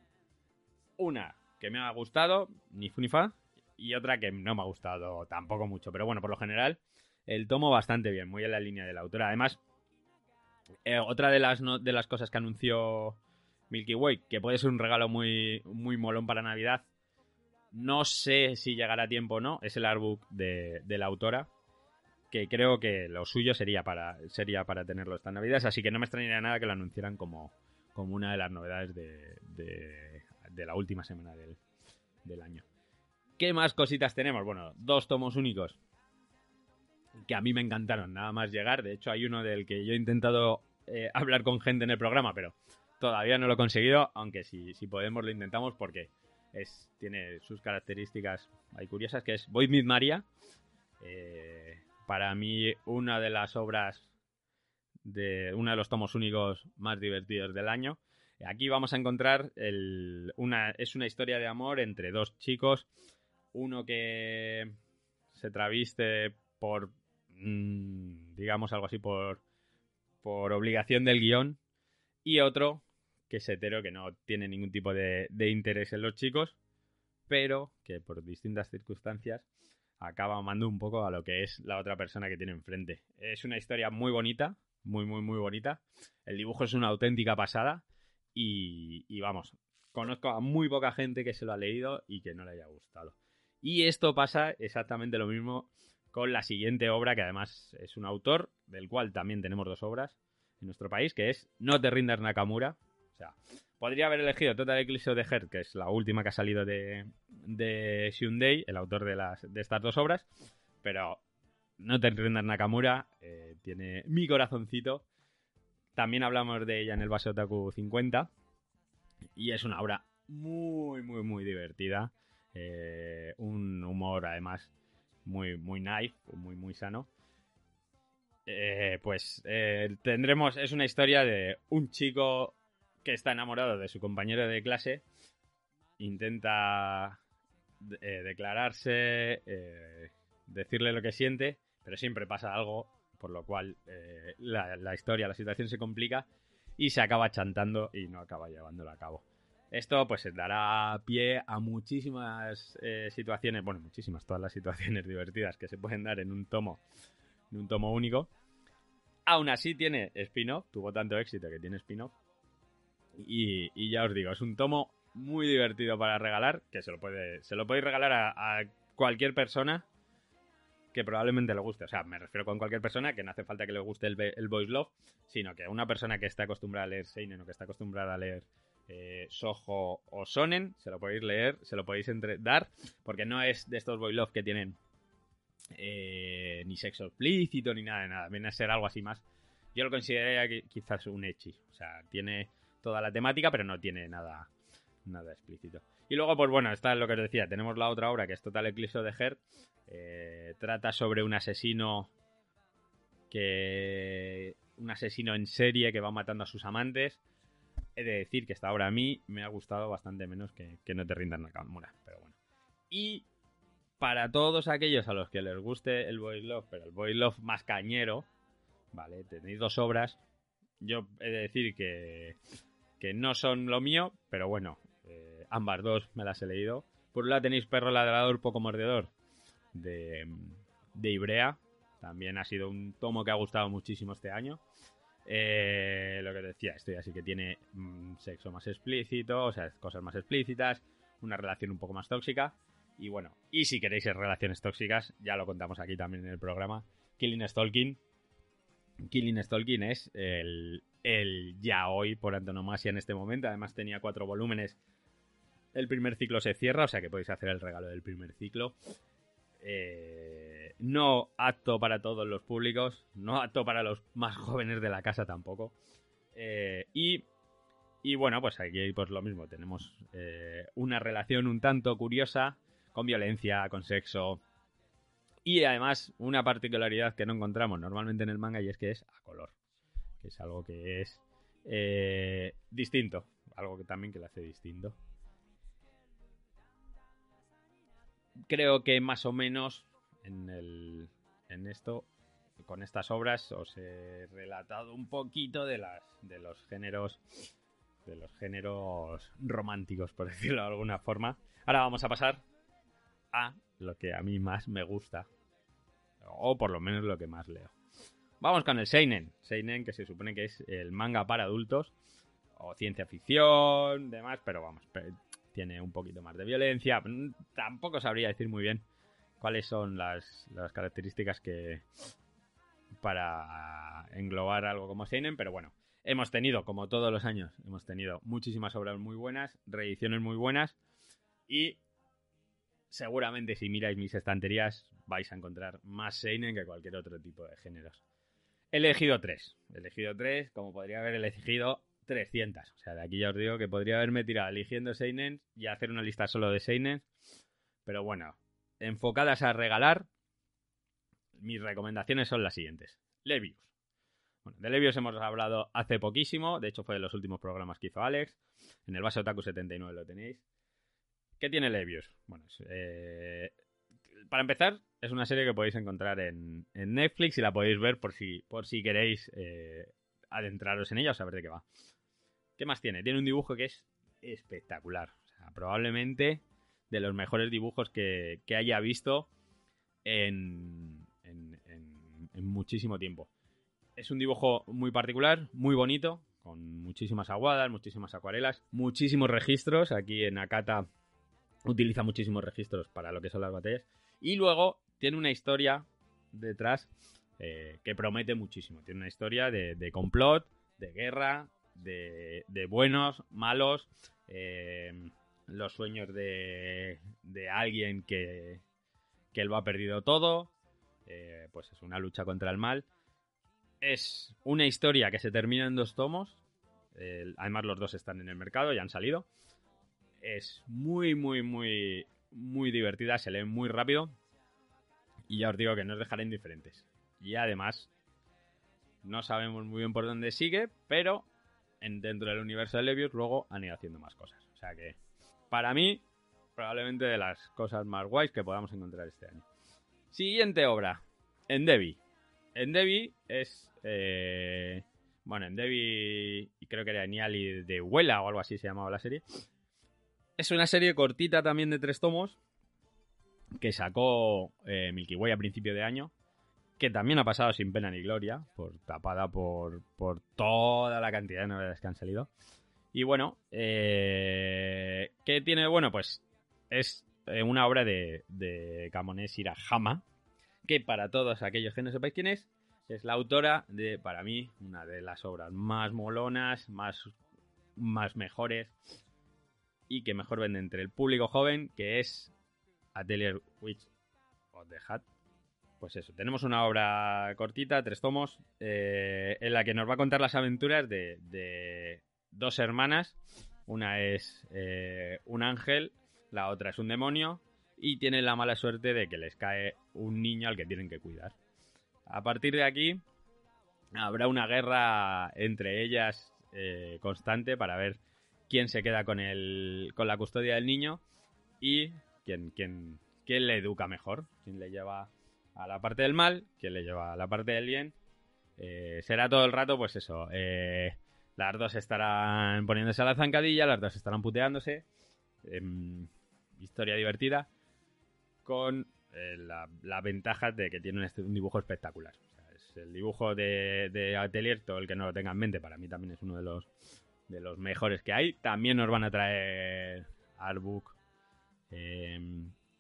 S1: Una que me ha gustado, ni fu ni fa, y otra que no me ha gustado tampoco mucho. Pero bueno, por lo general, el tomo bastante bien, muy en la línea de la autora. Además, eh, otra de las, no- de las cosas que anunció Milky Way, que puede ser un regalo muy, muy molón para Navidad, no sé si llegará a tiempo o no, es el artbook de, de la autora, que creo que lo suyo sería para, sería para tenerlo esta Navidad, así que no me extrañaría nada que lo anunciaran como, como una de las novedades de, de- de la última semana del, del año. ¿Qué más cositas tenemos? Bueno, dos tomos únicos que a mí me encantaron nada más llegar. De hecho, hay uno del que yo he intentado eh, hablar con gente en el programa, pero todavía no lo he conseguido, aunque si, si podemos lo intentamos porque es, tiene sus características ahí curiosas, que es Void Mid Maria. Eh, para mí, una de las obras de uno de los tomos únicos más divertidos del año. Aquí vamos a encontrar el- una, es una historia de amor entre dos chicos, uno que se traviste por, mm, digamos algo así, por, por obligación del guion, y otro que es hetero, que no tiene ningún tipo de, interés en los chicos, pero que por distintas circunstancias acaba amando un poco a lo que es la otra persona que tiene enfrente. Es una historia muy bonita, muy, muy, muy bonita. El dibujo es una auténtica pasada y, y vamos, conozco a muy poca gente que se lo ha leído y que no le haya gustado. Y esto pasa exactamente lo mismo con la siguiente obra, que además es un autor, del cual también tenemos dos obras en nuestro país, que es No te rindas Nakamura. Sea, podría haber elegido Total Eclipse of the Heart, que es la última que ha salido de, de Hyundai, el autor de, las, de estas dos obras, pero No te rindas Nakamura eh, tiene mi corazoncito. También hablamos de ella en el Base Otaku 50 y es una obra muy, muy, muy divertida. Eh, un humor además muy, muy nice, muy, muy sano. Eh, pues tendremos, es una historia de un chico que está enamorado de su compañero de clase, intenta eh, declararse, eh, decirle lo que siente, pero siempre pasa algo, por lo cual eh, la, la historia, la situación se complica y se acaba chantando y no acaba llevándolo a cabo. Esto pues dará pie a muchísimas situaciones, bueno, muchísimas, todas las situaciones divertidas que se pueden dar en un tomo, en un tomo único. Aún así tiene spin-off, tuvo tanto éxito que tiene spin-off. Y, ya os digo, es un tomo muy divertido para regalar, que se lo puede, se lo podéis regalar a, a cualquier persona que probablemente le guste. O sea, me refiero con cualquier persona que no hace falta que le guste el, el voice love, sino que una persona que está acostumbrada a leer Seinen o que está acostumbrada a leer eh, Soho o Sonen, se lo podéis leer, se lo podéis entre- dar, porque no es de estos voice love que tienen eh, ni sexo explícito ni nada de nada. Viene a ser algo así más. Yo lo consideraría quizás un echi. O sea, tiene toda la temática, pero no tiene nada, nada explícito. Y luego, pues bueno, está lo que os decía. Tenemos la otra obra que es Total Eclipse de Heart. Eh, trata sobre un asesino que. Un asesino en serie que va matando a sus amantes. He de decir que esta obra a mí me ha gustado bastante menos que, que No te rindas Nakamura. Pero bueno. Y para todos aquellos a los que les guste el Boy Love, pero el Boy Love más cañero, ¿vale? Tenéis dos obras. Yo he de decir que, que no son lo mío, pero bueno, eh, ambas dos me las he leído. Por un lado tenéis Perro Ladrador Poco Mordedor de, de Ibrea. También ha sido un tomo que ha gustado muchísimo este año. Eh, lo que decía, esto ya sí que tiene mm, sexo más explícito, o sea, cosas más explícitas, una relación un poco más tóxica. Y bueno, y si queréis relaciones tóxicas, ya lo contamos aquí también en el programa, Killing Stalking. Killing Stalking es el, el ya hoy por antonomasia en este momento. Además tenía cuatro volúmenes. El primer ciclo se cierra, o sea que podéis hacer el regalo del primer ciclo. Eh, no apto para todos los públicos, no apto para los más jóvenes de la casa tampoco. Eh, y, y, bueno, pues aquí pues lo mismo, tenemos eh, una relación un tanto curiosa, con violencia, con sexo. Y además una particularidad que no encontramos normalmente en el manga y es que es a color. Que es algo que es distinto. Algo que también que lo hace distinto. creo que más o menos en, el, en esto, con estas obras, os he relatado un poquito de, las, de los géneros de los géneros románticos, por decirlo de alguna forma. Ahora vamos a pasar a lo que a mí más me gusta, o por lo menos lo que más leo. Vamos con el Seinen. Seinen, que se supone que es el manga para adultos, o ciencia ficción, demás, pero vamos, tiene un poquito más de violencia. Mm, tampoco sabría decir muy bien cuáles son las, características que para englobar algo como Seinen, pero bueno, hemos tenido, como todos los años, hemos tenido muchísimas obras muy buenas, reediciones muy buenas y seguramente si miráis mis estanterías vais a encontrar más Seinen que cualquier otro tipo de géneros. He elegido tres. He elegido tres, como podría haber elegido 300. O sea, de aquí ya os digo que podría haberme tirado eligiendo Seinen y hacer una lista solo de Seinen. Pero bueno, enfocadas a regalar, mis recomendaciones son las siguientes. Levius. Bueno, de Levius hemos hablado hace poquísimo, de hecho fue de los últimos programas que hizo Alex. En el base Otaku 79 lo tenéis. ¿Qué tiene Levius? Bueno, eh, para empezar, es una serie que podéis encontrar en, Netflix y la podéis ver por si, por si queréis eh, adentraros en ella o saber de qué va. ¿Qué más tiene? Tiene un dibujo que es espectacular. O sea, probablemente de los mejores dibujos que, haya visto en, muchísimo tiempo. Es un dibujo muy particular, muy bonito, con muchísimas aguadas, muchísimas acuarelas, muchísimos registros. Aquí en Akata utiliza muchísimos registros para lo que son las batallas. Y luego tiene una historia detrás eh, que promete muchísimo. Tiene una historia de complot, de guerra, de, buenos, malos, eh, los sueños de, de alguien que, que lo ha perdido todo, eh, pues es una lucha contra el mal. Es una historia que se termina en dos tomos, además los dos están en el mercado, ya han salido. Es muy, muy, muy, muy divertida, se lee muy rápido y ya os digo que no os dejará indiferentes. Y además, no sabemos muy bien por dónde sigue, pero en, dentro del universo de Levius, luego han ido haciendo más cosas. O sea que, para mí, probablemente de las cosas más guays que podamos encontrar este año. Siguiente obra, Endeavy. Endeavy es. Eh, bueno, Endeavy, y creo que era Niali de Huela o algo así se llamaba la serie. Es una serie cortita también de tres tomos que sacó eh, Milky Way a principio de año que también ha pasado sin pena ni gloria, por, tapada por, por toda la cantidad de novedades que han salido. Y bueno, eh, ¿qué tiene bueno? Pues es eh, una obra de, de Kamones Hirahama, que para todos aquellos que no sepáis quién es, es la autora de, para mí, una de las obras más molonas, más, más mejores y que mejor vende entre el público joven, que es Atelier Witch of the Hat, pues eso, tenemos una obra cortita, tres tomos, eh, en la que nos va a contar las aventuras de, dos hermanas. Una es eh, un ángel, la otra es un demonio, y tienen la mala suerte de que les cae un niño al que tienen que cuidar. A partir de aquí, habrá una guerra entre ellas eh, constante para ver quién se queda con, el, con la custodia del niño y quién, quién, quién le educa mejor, quién le lleva a la parte del mal, que le lleva a la parte del bien. Eh, será todo el rato, pues eso. Eh, las dos estarán poniéndose a la zancadilla, las dos estarán puteándose. Em, historia divertida. Con eh, la, la ventaja de que tiene un, est- un dibujo espectacular. O sea, es el dibujo de, de Atelier, todo el que no lo tenga en mente, para mí también es uno de los, de los mejores que hay. También nos van a traer Artbook, eh,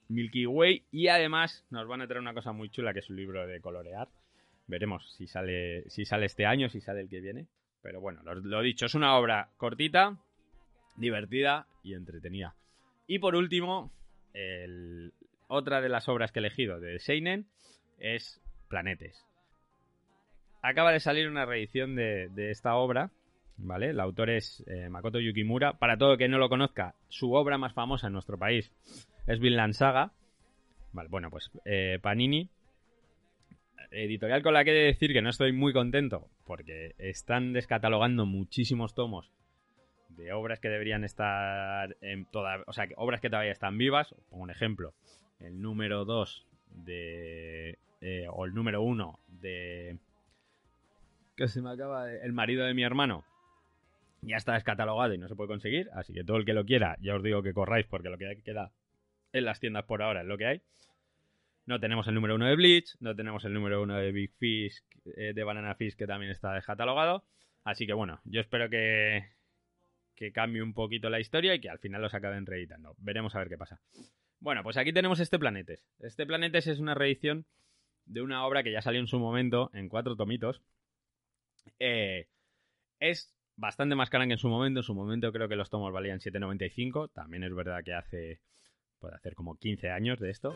S1: Milky Way y además nos van a traer una cosa muy chula que es un libro de colorear. Veremos si sale, si sale este año, si sale el que viene. Pero bueno, lo, lo dicho, es una obra cortita, divertida y entretenida. Y por último, otra de las obras que he elegido de Seinen es Planetes. Acaba de salir una reedición de esta obra, ¿vale? El autor es eh, Makoto Yukimura. Para todo el que no lo conozca, su obra más famosa en nuestro país es Vinland Saga. Vale, bueno, pues eh, Panini, editorial con la que he de decir que no estoy muy contento porque están descatalogando muchísimos tomos de obras que deberían estar en o sea, obras que todavía están vivas. Pongo un ejemplo, el número 2 de eh, o el número 1 de que se me acaba de- el marido de mi hermano. Ya está descatalogado y no se puede conseguir, así que todo el que lo quiera, ya os digo que corráis porque lo que queda en las tiendas por ahora es lo que hay. No tenemos el número 1 de Bleach, no tenemos el número 1 de Big Fish, eh, de Banana Fish, que también está descatalogado. Así que bueno, yo espero que, que cambie un poquito la historia y que al final los acaben reeditando. Veremos a ver qué pasa. Bueno, pues aquí tenemos este Planetes. Este Planetes es una reedición de una obra que ya salió en su momento en cuatro tomitos. Eh, es bastante más cara que en su momento. En su momento creo que los tomos valían 7,95. También es verdad que hace, puede hacer como 15 años de esto.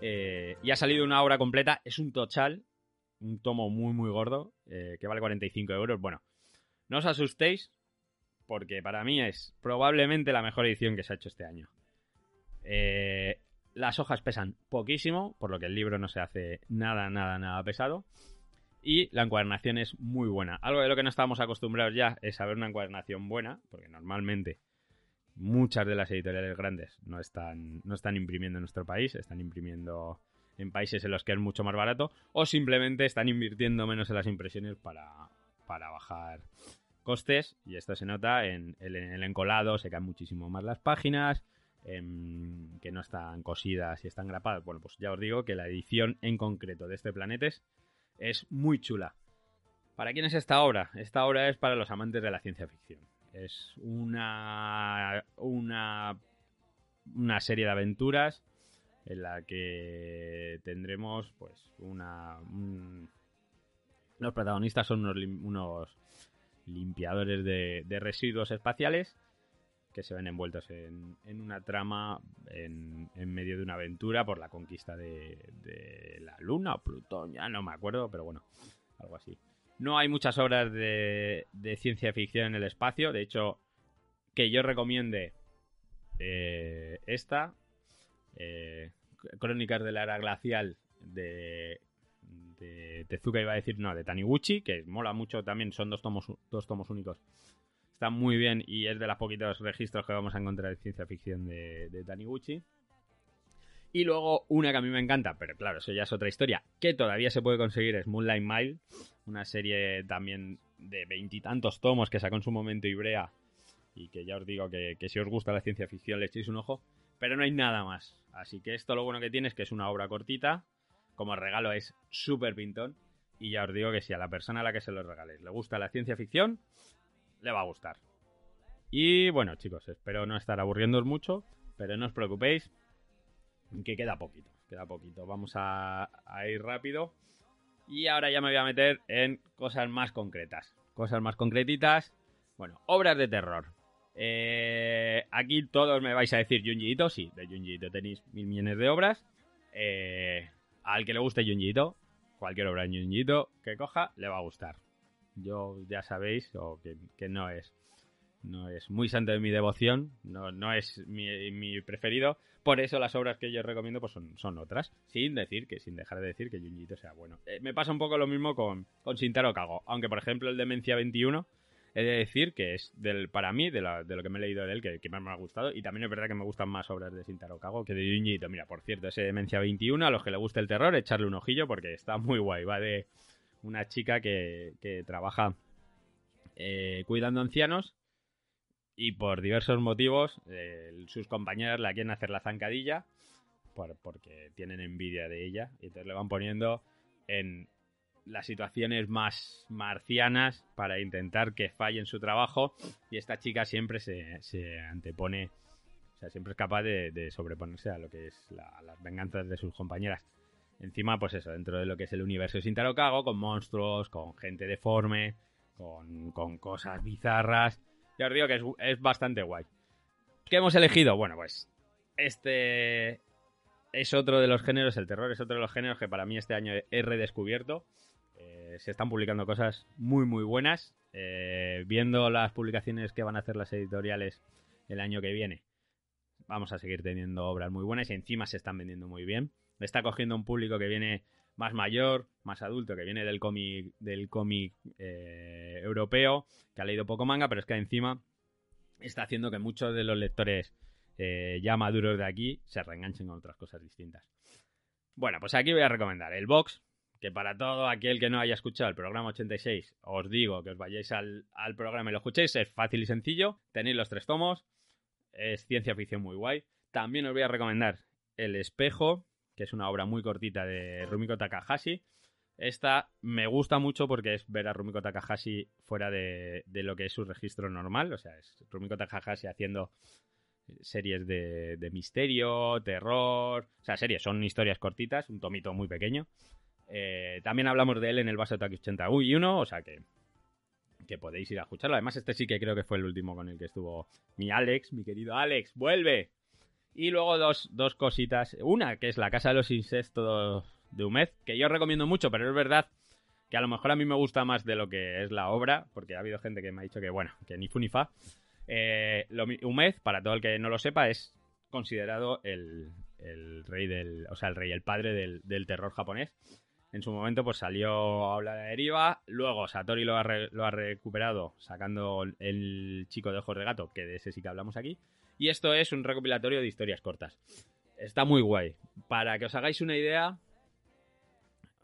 S1: Eh, y ha salido una obra completa. Es un tochal, un tomo muy, muy gordo, eh, que vale 45 euros. Bueno, no os asustéis, porque para mí es probablemente la mejor edición que se ha hecho este año. Eh, las hojas pesan poquísimo, por lo que el libro no se hace nada, nada, nada pesado. Y la encuadernación es muy buena. Algo de lo que no estábamos acostumbrados ya es a ver una encuadernación buena, porque normalmente muchas de las editoriales grandes no están, no están imprimiendo en nuestro país, están imprimiendo en países en los que es mucho más barato, o simplemente están invirtiendo menos en las impresiones para, para bajar costes. Y esto se nota en el, en el encolado, se caen muchísimo más las páginas, em, que no están cosidas y están grapadas. Bueno, pues ya os digo que la edición en concreto de este Planetes es muy chula. ¿Para quién es esta obra? Esta obra es para los amantes de la ciencia ficción. Es una, una, una serie de aventuras en la que tendremos pues una... un- Los protagonistas son unos, unos limpiadores de, de residuos espaciales que se ven envueltos en, en una trama en, en medio de una aventura por la conquista de, la Luna o Plutón, ya no me acuerdo, pero bueno, algo así. No hay muchas obras de, de ciencia ficción en el espacio, de hecho, que yo recomiende eh, esta, eh, Crónicas de la Era Glacial de, de Tezuka, iba a decir, no, de Taniguchi, que mola mucho también, son dos tomos, dos tomos únicos. Está muy bien y es de los poquitos registros que vamos a encontrar de ciencia ficción de, de Taniguchi. Y luego una que a mí me encanta, pero claro, eso ya es otra historia, que todavía se puede conseguir, es Moonlight Mile, una serie también de veintitantos tomos que sacó en su momento Ibrea y que ya os digo que, que si os gusta la ciencia ficción le echéis un ojo, pero no hay nada más. Así que esto lo bueno que tiene es que es una obra cortita, como regalo es súper pintón, y ya os digo que si a la persona a la que se lo regaléis le gusta la ciencia ficción, le va a gustar. Y bueno, chicos, espero no estar aburriéndoos mucho, pero no os preocupéis, que queda poquito, queda poquito. Vamos a, ir rápido. Y ahora ya me voy a meter en cosas más concretas. Cosas más concretitas. Bueno, obras de terror. Eh, aquí todos me vais a decir Junji Ito. Sí, de Junji Ito tenéis mil millones de obras. Eh, al que le guste Junji Ito, cualquier obra de Junji Ito que coja, le va a gustar. Yo ya sabéis o que, que no es no es muy santo de mi devoción, no, no es mi, mi preferido. Por eso las obras que yo recomiendo pues son, son otras. Sin decir que, sin dejar de decir que Junji Ito sea bueno. Eh, me pasa un poco lo mismo con, con Shintaro Kago. Aunque, por ejemplo, el Demencia 21, he de decir que es del, para mí, de, la- de lo que me he leído de él, que, más me ha gustado. Y también es verdad que me gustan más obras de Shintaro Kago que de Junji Ito. Mira, por cierto, ese Demencia 21, a los que le guste el terror, echarle un ojillo porque está muy guay. Va de una chica que, que trabaja eh, cuidando ancianos y por diversos motivos eh, sus compañeras la quieren hacer la zancadilla por- porque tienen envidia de ella y entonces le van poniendo en las situaciones más marcianas para intentar que falle en su trabajo y esta chica siempre se, se antepone, o sea, siempre es capaz de, sobreponerse a lo que es la- las venganzas de sus compañeras. Encima, pues eso, dentro de lo que es el universo de Sintaro Kago, con monstruos, con gente deforme, con, con cosas bizarras. Ya os digo que es, bastante guay. ¿Qué hemos elegido? Bueno, pues este es otro de los géneros, el terror es otro de los géneros que para mí este año he redescubierto. Eh, se están publicando cosas muy, muy buenas. Eh, viendo las publicaciones que van a hacer las editoriales el año que viene, vamos a seguir teniendo obras muy buenas y encima se están vendiendo muy bien. Está cogiendo un público que viene más mayor, más adulto, que viene del cómic del cómic eh, europeo, que ha leído poco manga, pero es que encima está haciendo que muchos de los lectores eh, ya maduros de aquí se reenganchen con otras cosas distintas. Bueno, pues aquí voy a recomendar el box, que para todo aquel que no haya escuchado el programa 86, os digo que os vayáis al, al programa y lo escuchéis, es fácil y sencillo, tenéis los tres tomos, es ciencia ficción muy guay. También os voy a recomendar El espejo, que es una obra muy cortita de Rumiko Takahashi. Esta me gusta mucho porque es ver a Rumiko Takahashi fuera de, de lo que es su registro normal. O sea, es Rumiko Takahashi haciendo series de, de misterio, terror. O sea, series, son historias cortitas, un tomito muy pequeño. Eh, también hablamos de él en el Vaso Taki 81, o sea que, que podéis ir a escucharlo. Además, este sí que creo que fue el último con el que estuvo mi Alex, mi querido Alex, vuelve. Y luego dos, dos cositas. Una, que es La Casa de los Insectos de Humed, que yo recomiendo mucho, pero es verdad que a lo mejor a mí me gusta más de lo que es la obra, porque ha habido gente que me ha dicho que, bueno, que ni fu ni fa. Eh, para todo el que no lo sepa, es considerado el, el rey del. O sea, el rey, el padre del, del terror japonés. En su momento, pues salió a hablar de deriva. Luego, Satori lo ha, lo ha recuperado sacando el chico de ojos de gato, que de ese sí que hablamos aquí. Y esto es un recopilatorio de historias cortas. Está muy guay. Para que os hagáis una idea,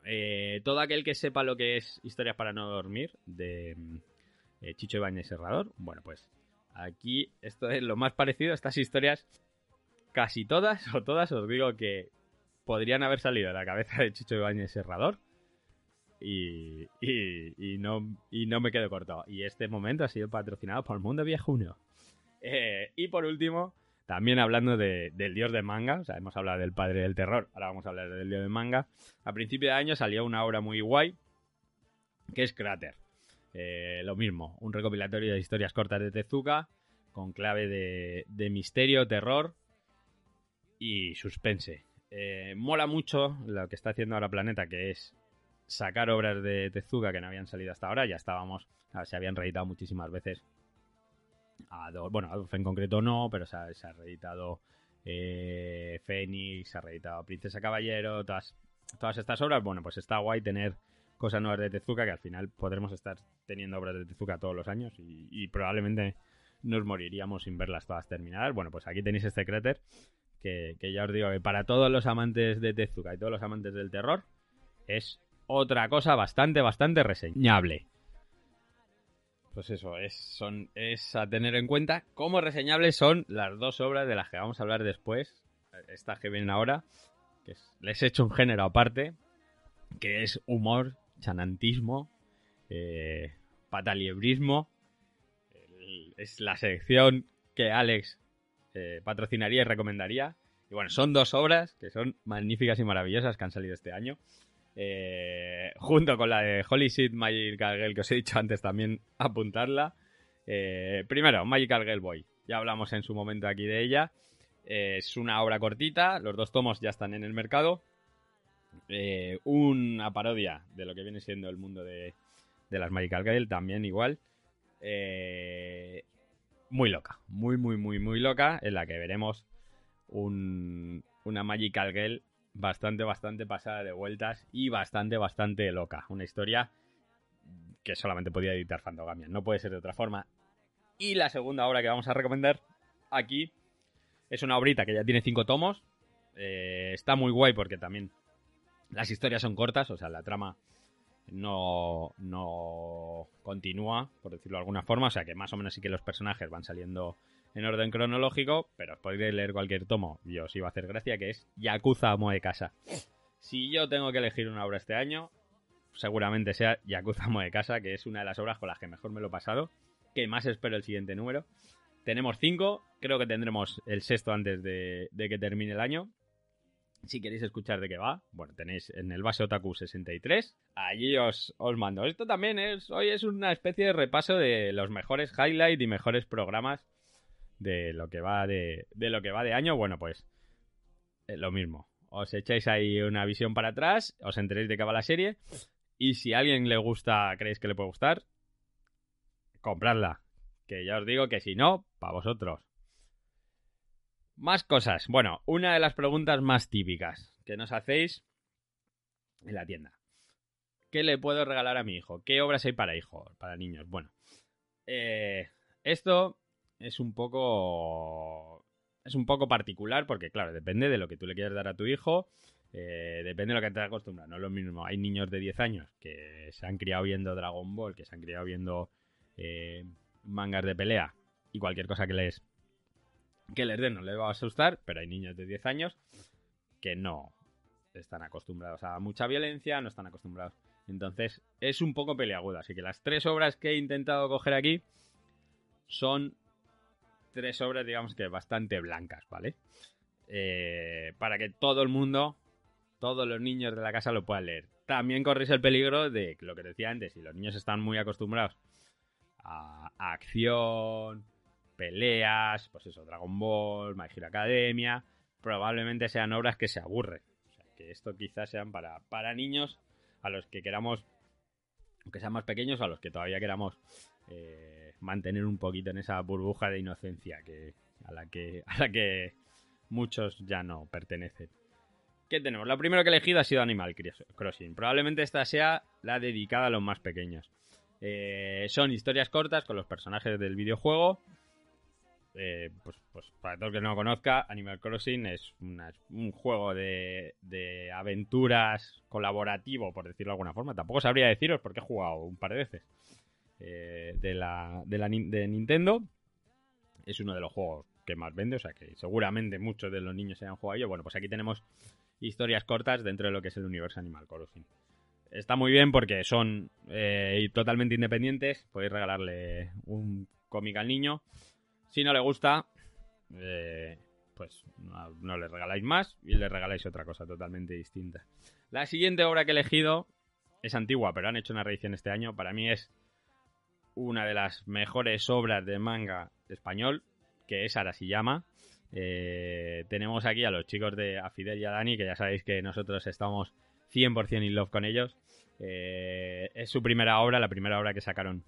S1: eh, todo aquel que sepa lo que es Historias para no dormir, de mm, eh, Chicho Ibáñez Serrador, bueno, pues aquí esto es lo más parecido a estas historias. Casi todas, o todas, os digo que podrían haber salido de la cabeza de Chicho Ibáñez Serrador. Y, y, y no, y no me quedo corto. Y este momento ha sido patrocinado por el Mundo Viejuno. Eh, y por último, también hablando de- del dios del manga, o sea, hemos hablado del padre del terror, ahora vamos a hablar del dios del manga. A principio de año salió una obra muy guay, que es Crater. Eh, lo mismo, un recopilatorio de historias cortas de Tezuka, con clave de, de misterio, terror y suspense. Eh, mola mucho lo que está haciendo ahora Planeta, que es sacar obras de Tezuka que no habían salido hasta ahora. Ya estábamos, se habían reeditado muchísimas veces. Adolf- bueno, Adolf en concreto no, pero se ha, reeditado eh, Fénix, se ha reeditado Princesa Caballero, todas, todas estas obras. Bueno, pues está guay tener cosas nuevas de Tezuka, que al final podremos estar teniendo obras de Tezuka todos los años y, y probablemente nos moriríamos sin verlas todas terminadas. Bueno, pues aquí tenéis este cráter que, que ya os digo que para todos los amantes de Tezuka y todos los amantes del terror es otra cosa bastante, bastante reseñable. Pues eso, es, a tener en cuenta. Como reseñables son las dos obras de las que vamos a hablar después. Estas que vienen ahora. Que es- les he hecho un género aparte. Que es humor, chanantismo, eh, pataliebrismo. Es la sección que Alex eh, patrocinaría y recomendaría. Y bueno, son dos obras que son magníficas y maravillosas que han salido este año. Eh, junto con la de Holy Shit Magical Girl que os he dicho antes también apuntarla. Eh, primero, Magical Girl Boy. Ya hablamos en su momento aquí de ella. Eh, es una obra cortita, los dos tomos ya están en el mercado. Una parodia de lo que viene siendo el mundo de, de las Magical Girl, también igual. Muy loca, muy, muy, muy, muy loca, en la que veremos un- una Magical Girl bastante, bastante pasada de vueltas y bastante, bastante loca. Una historia que solamente podía editar Fantogamia, no puede ser de otra forma. Y la segunda obra que vamos a recomendar aquí es una obrita que ya tiene cinco tomos. Eh, está muy guay porque también las historias son cortas, o sea, la trama no, no continúa, por decirlo de alguna forma. O sea, que más o menos sí que los personajes van saliendo en orden cronológico, pero os podéis leer cualquier tomo y os iba a hacer gracia, que es Yakuza Amo de Casa. Si yo tengo que elegir una obra este año, seguramente sea Yakuza Amo de Casa, que es una de las obras con las que mejor me lo he pasado, que más espero el siguiente número. Tenemos cinco, creo que tendremos el sexto antes de, de que termine el año. Si queréis escuchar de qué va, bueno, tenéis en el base Otaku 63. Allí os, os mando. Esto también es, hoy es una especie de repaso de los mejores highlights y mejores programas de lo que va de, de lo que va de año. Bueno, pues eh, lo mismo. Os echáis ahí una visión para atrás, os enteréis de qué va la serie. Y si a alguien le gusta, creéis que le puede gustar, compradla. Que ya os digo que si no, para vosotros. Más cosas. Bueno, una de las preguntas más típicas que nos hacéis en la tienda. ¿Qué le puedo regalar a mi hijo? ¿Qué obras hay para hijos, para niños? Bueno, eh, esto es un poco es un poco particular porque claro depende de lo que tú le quieras dar a tu hijo eh, depende de lo que te acostumbras. No es lo mismo hay niños de 10 años que se han criado viendo Dragon Ball que se han criado viendo eh, mangas de pelea y cualquier cosa que les que les den no les va a asustar pero hay niños de 10 años que no están acostumbrados a mucha violencia no están acostumbrados. Entonces es un poco peleagudo así que las tres obras que he intentado coger aquí son tres obras, digamos que bastante blancas, ¿vale? Eh, para que todo el mundo, todos los niños de la casa lo puedan leer. También corréis el peligro de lo que decía antes, si los niños están muy acostumbrados a, acción, peleas, pues eso, Dragon Ball, My Hero Academia, probablemente sean obras que se aburren. O sea, que esto quizás sean para, para niños a los que queramos, aunque sean más pequeños, a los que todavía queramos eh, mantener un poquito en esa burbuja de inocencia que, a, la que, a la que muchos ya no pertenecen. ¿Qué tenemos? La primera que he elegido ha sido Animal Crossing. Probablemente esta sea la dedicada a los más pequeños. Eh, son historias cortas con los personajes del videojuego. Eh, pues, pues, para todo el que no lo conozca, Animal Crossing es un juego de, de aventuras colaborativo, por decirlo de alguna forma. Tampoco sabría deciros porque he jugado un par de veces eh, de, la, de, Nintendo. Es uno de los juegos que más vende, o sea que seguramente muchos de los niños se hayan jugado a ello. Bueno, pues aquí tenemos historias cortas dentro de lo que es el universo Animal Crossing. Está muy bien porque son eh, totalmente independientes. Podéis regalarle un cómic al niño. Si no le gusta, eh, pues no, no le regaláis más y le regaláis otra cosa totalmente distinta. La siguiente obra que he elegido es antigua, pero han hecho una reedición este año. Para mí es una de las mejores obras de manga español, que es Arasiyama. Eh, tenemos aquí a los chicos de a Fidel y a Dani, que ya sabéis que nosotros estamos 100% in love con ellos. Eh, es su primera obra, la primera obra que sacaron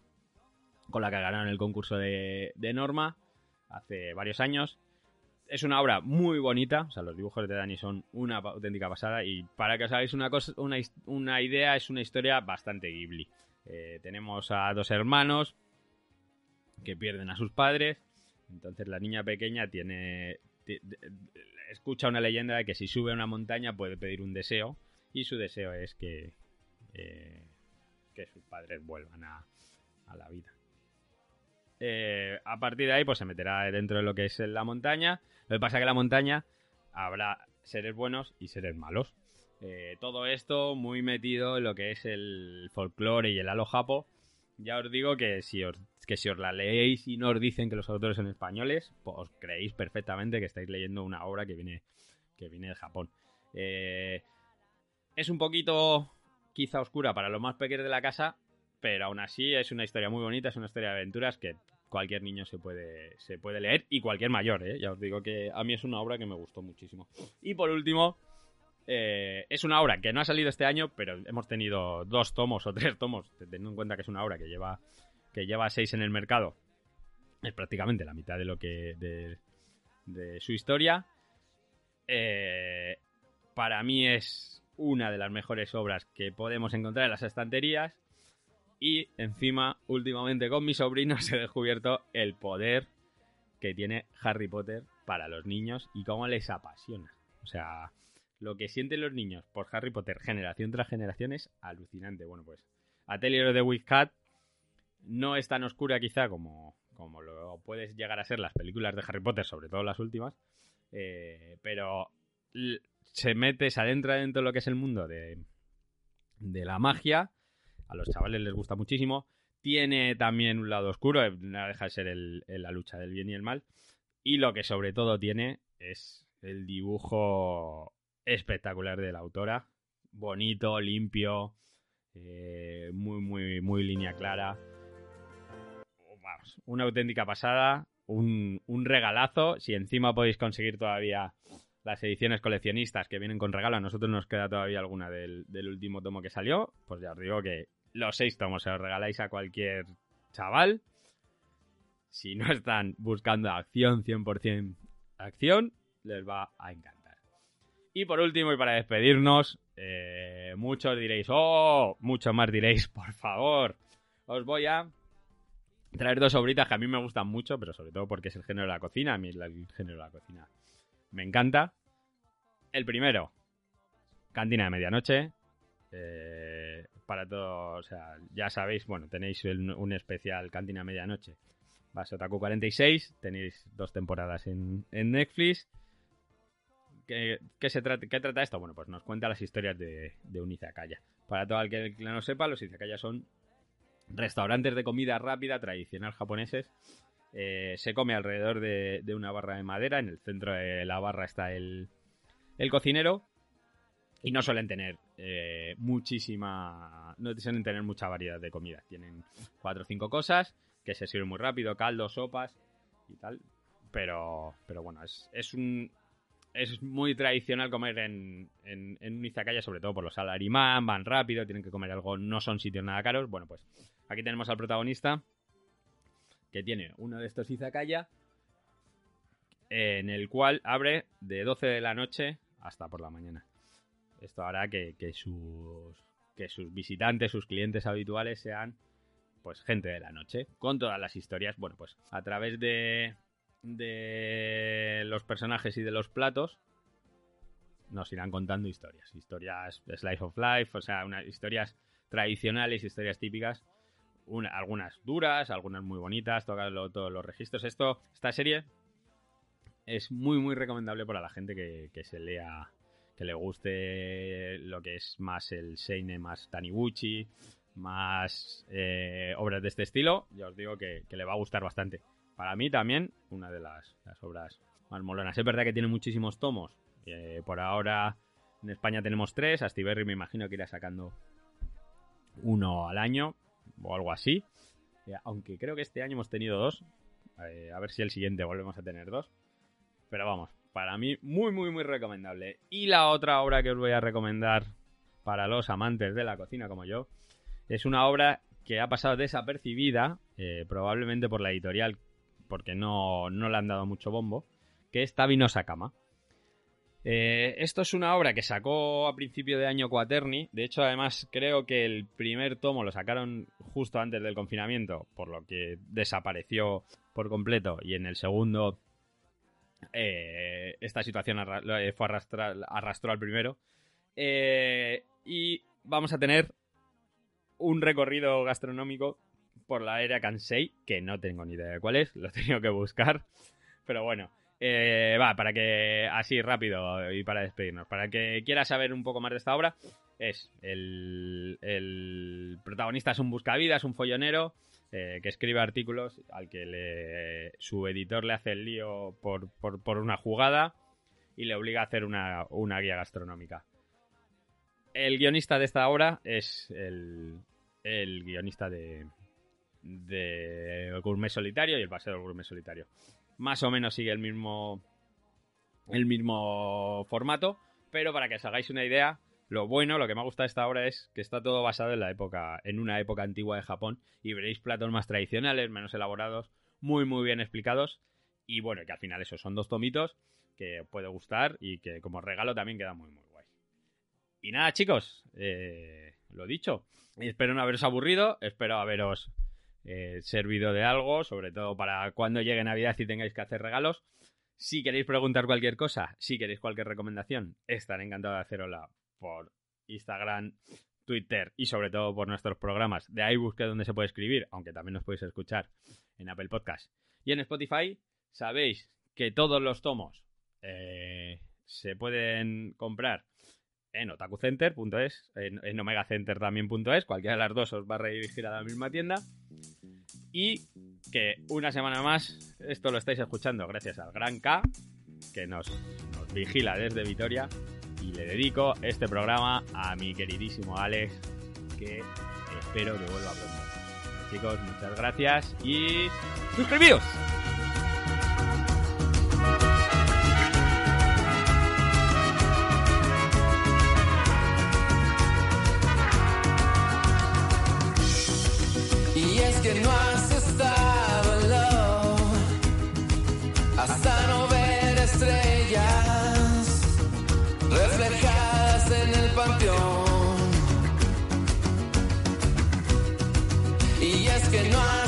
S1: con la que ganaron el concurso de, de Norma hace varios años. Es una obra muy bonita, o sea, los dibujos de Dani son una auténtica pasada y para que os hagáis una, cosa, una, una idea, es una historia bastante Ghibli. Eh, tenemos a dos hermanos que pierden a sus padres, entonces la niña pequeña tiene escucha una leyenda de que si sube a una montaña puede pedir un deseo y su deseo es que eh, que sus padres vuelvan a, a la vida. Eh, a partir de ahí, pues se meterá dentro de lo que es la montaña. Lo que pasa es que en la montaña habrá seres buenos y seres malos. Eh, todo esto muy metido en lo que es el folclore y el halo japo. Ya os digo que si os, que si os la leéis y no os dicen que los autores son españoles, pues os creéis perfectamente que estáis leyendo una obra que viene, que viene de Japón. Eh, es un poquito quizá oscura para los más pequeños de la casa, pero aún así es una historia muy bonita, es una historia de aventuras que cualquier niño se puede, se puede leer y cualquier mayor, ¿eh? ya os digo que a mí es una obra que me gustó muchísimo. Y por último, eh, es una obra que no ha salido este año, pero hemos tenido dos tomos o tres tomos, teniendo en cuenta que es una obra que lleva, que lleva seis en el mercado. Es prácticamente la mitad de lo que. de, su historia. Eh, para mí es una de las mejores obras que podemos encontrar en las estanterías. Y encima, últimamente con mis sobrinos he descubierto el poder que tiene Harry Potter para los niños y cómo les apasiona. O sea, lo que sienten los niños por Harry Potter generación tras generación es alucinante. Bueno, pues Atelier de Wiz Cat no es tan oscura quizá como, como lo puedes llegar a ser las películas de Harry Potter, sobre todo las últimas, eh, pero se mete, se adentra dentro de lo que es el mundo de, de la magia, a los chavales les gusta muchísimo, tiene también un lado oscuro, eh, no deja de ser la lucha del bien y el mal, y lo que sobre todo tiene es el dibujo espectacular de la autora, bonito, limpio, eh, muy, muy, muy línea clara. Una auténtica pasada, un, un regalazo. Si encima podéis conseguir todavía las ediciones coleccionistas que vienen con regalo, a nosotros nos queda todavía alguna del, del último tomo que salió, pues ya os digo que los seis tomos se los regaláis a cualquier chaval. Si no están buscando acción, 100% acción, les va a encantar. Y por último, y para despedirnos, eh, muchos diréis, oh, muchos más diréis, por favor, os voy a traer dos obritas que a mí me gustan mucho, pero sobre todo porque es el género de la cocina. A mí el género de la cocina me encanta. El primero, Cantina de Medianoche. eh, para todos, o sea, ya sabéis, bueno, tenéis un especial Cantina de Medianoche. Basotaku 46, tenéis dos temporadas en, en Netflix. ¿Qué, se trata, ¿Qué trata esto? Bueno, pues nos cuenta las historias de, de un izakaya. Para todo el que no sepa, los izakaya son restaurantes de comida rápida tradicional japoneses. Eh, se come alrededor de, una barra de madera. En el centro de la barra está el, el cocinero. Y no suelen tener eh, muchísima. No suelen tener mucha variedad de comida. Tienen cuatro o cinco cosas que se sirven muy rápido: caldo, sopas y tal. Pero, pero bueno, es, es un. Es muy tradicional comer en, en, un izakaya, sobre todo por los salarimán, van rápido, tienen que comer algo, no son sitios nada caros. Bueno, pues aquí tenemos al protagonista que tiene uno de estos izakaya en el cual abre de 12 de la noche hasta por la mañana. Esto hará que, que sus que sus visitantes, sus clientes habituales sean pues gente de la noche, con todas las historias, bueno, pues a través de de los personajes y de los platos nos irán contando historias, historias slice of life, o sea, unas historias tradicionales, historias típicas, una- algunas duras, algunas muy bonitas, tocan todos los registros. Esto, esta serie es muy muy recomendable para la gente que, que se lea, que le guste lo que es más el seinen, más Taniguchi, más eh, obras de este estilo. Ya os digo que, que le va a gustar bastante. Para mí también una de las, obras más molonas. Es verdad que tiene muchísimos tomos. eh, por ahora en España tenemos tres. Astiberri me imagino que irá sacando uno al año o algo así. Eh, aunque creo que este año hemos tenido dos. Eh, a ver si el siguiente volvemos a tener dos. Pero vamos, para mí muy, muy, muy recomendable. Y la otra obra que os voy a recomendar para los amantes de la cocina como yo es una obra que ha pasado desapercibida, probablemente por la editorial, porque no, no le han dado mucho bombo, que es Tabino Sakama. Eh, esto es una obra que sacó a principio de año Quaterni. De hecho, además, creo que el primer tomo lo sacaron justo antes del confinamiento, por lo que desapareció por completo. Y en el segundo, eh, esta situación eh, fue arrastró al primero. Eh, y vamos a tener un recorrido gastronómico por la era Kansei, que no tengo ni idea de cuál es, lo he tenido que buscar. Pero bueno, eh, va, para que así rápido y para despedirnos, para que quiera saber un poco más de esta obra, es el, el protagonista es un buscavidas, un follonero eh, que escribe artículos al que le, su editor le hace el lío por, por, por una jugada y le obliga a hacer una, una guía gastronómica. El guionista de esta obra es el, el guionista de, de Gourmet Solitario y El Paseo del Gourmet Solitario. Más o menos sigue el mismo, el mismo formato, pero para que os hagáis una idea, lo bueno, lo que me ha gustado esta obra es que está todo basado en la época, en una época antigua de Japón y veréis platos más tradicionales, menos elaborados, muy muy bien explicados y bueno, que al final eso son dos tomitos que puede gustar y que como regalo también queda muy muy guay. Y nada chicos, eh, lo dicho, espero no haberos aburrido, espero haberos eh, servido de algo, sobre todo para cuando llegue Navidad y tengáis que hacer regalos. Si queréis preguntar cualquier cosa, si queréis cualquier recomendación, estaré encantado de hacerosla por Instagram, Twitter y sobre todo por nuestros programas de que es donde se puede escribir, aunque también nos podéis escuchar en Apple Podcast. Y en Spotify sabéis que todos los tomos eh, se pueden comprar en otakucenter.es, en, en omegacenter también.es, cualquiera de las dos os va a redirigir a la misma tienda. Y que una semana más esto lo estáis escuchando gracias al Gran K, que nos, vigila desde Vitoria. Y le dedico este programa a mi queridísimo Alex, que espero que vuelva pronto. Chicos, muchas gracias y suscribíos.
S2: Que no has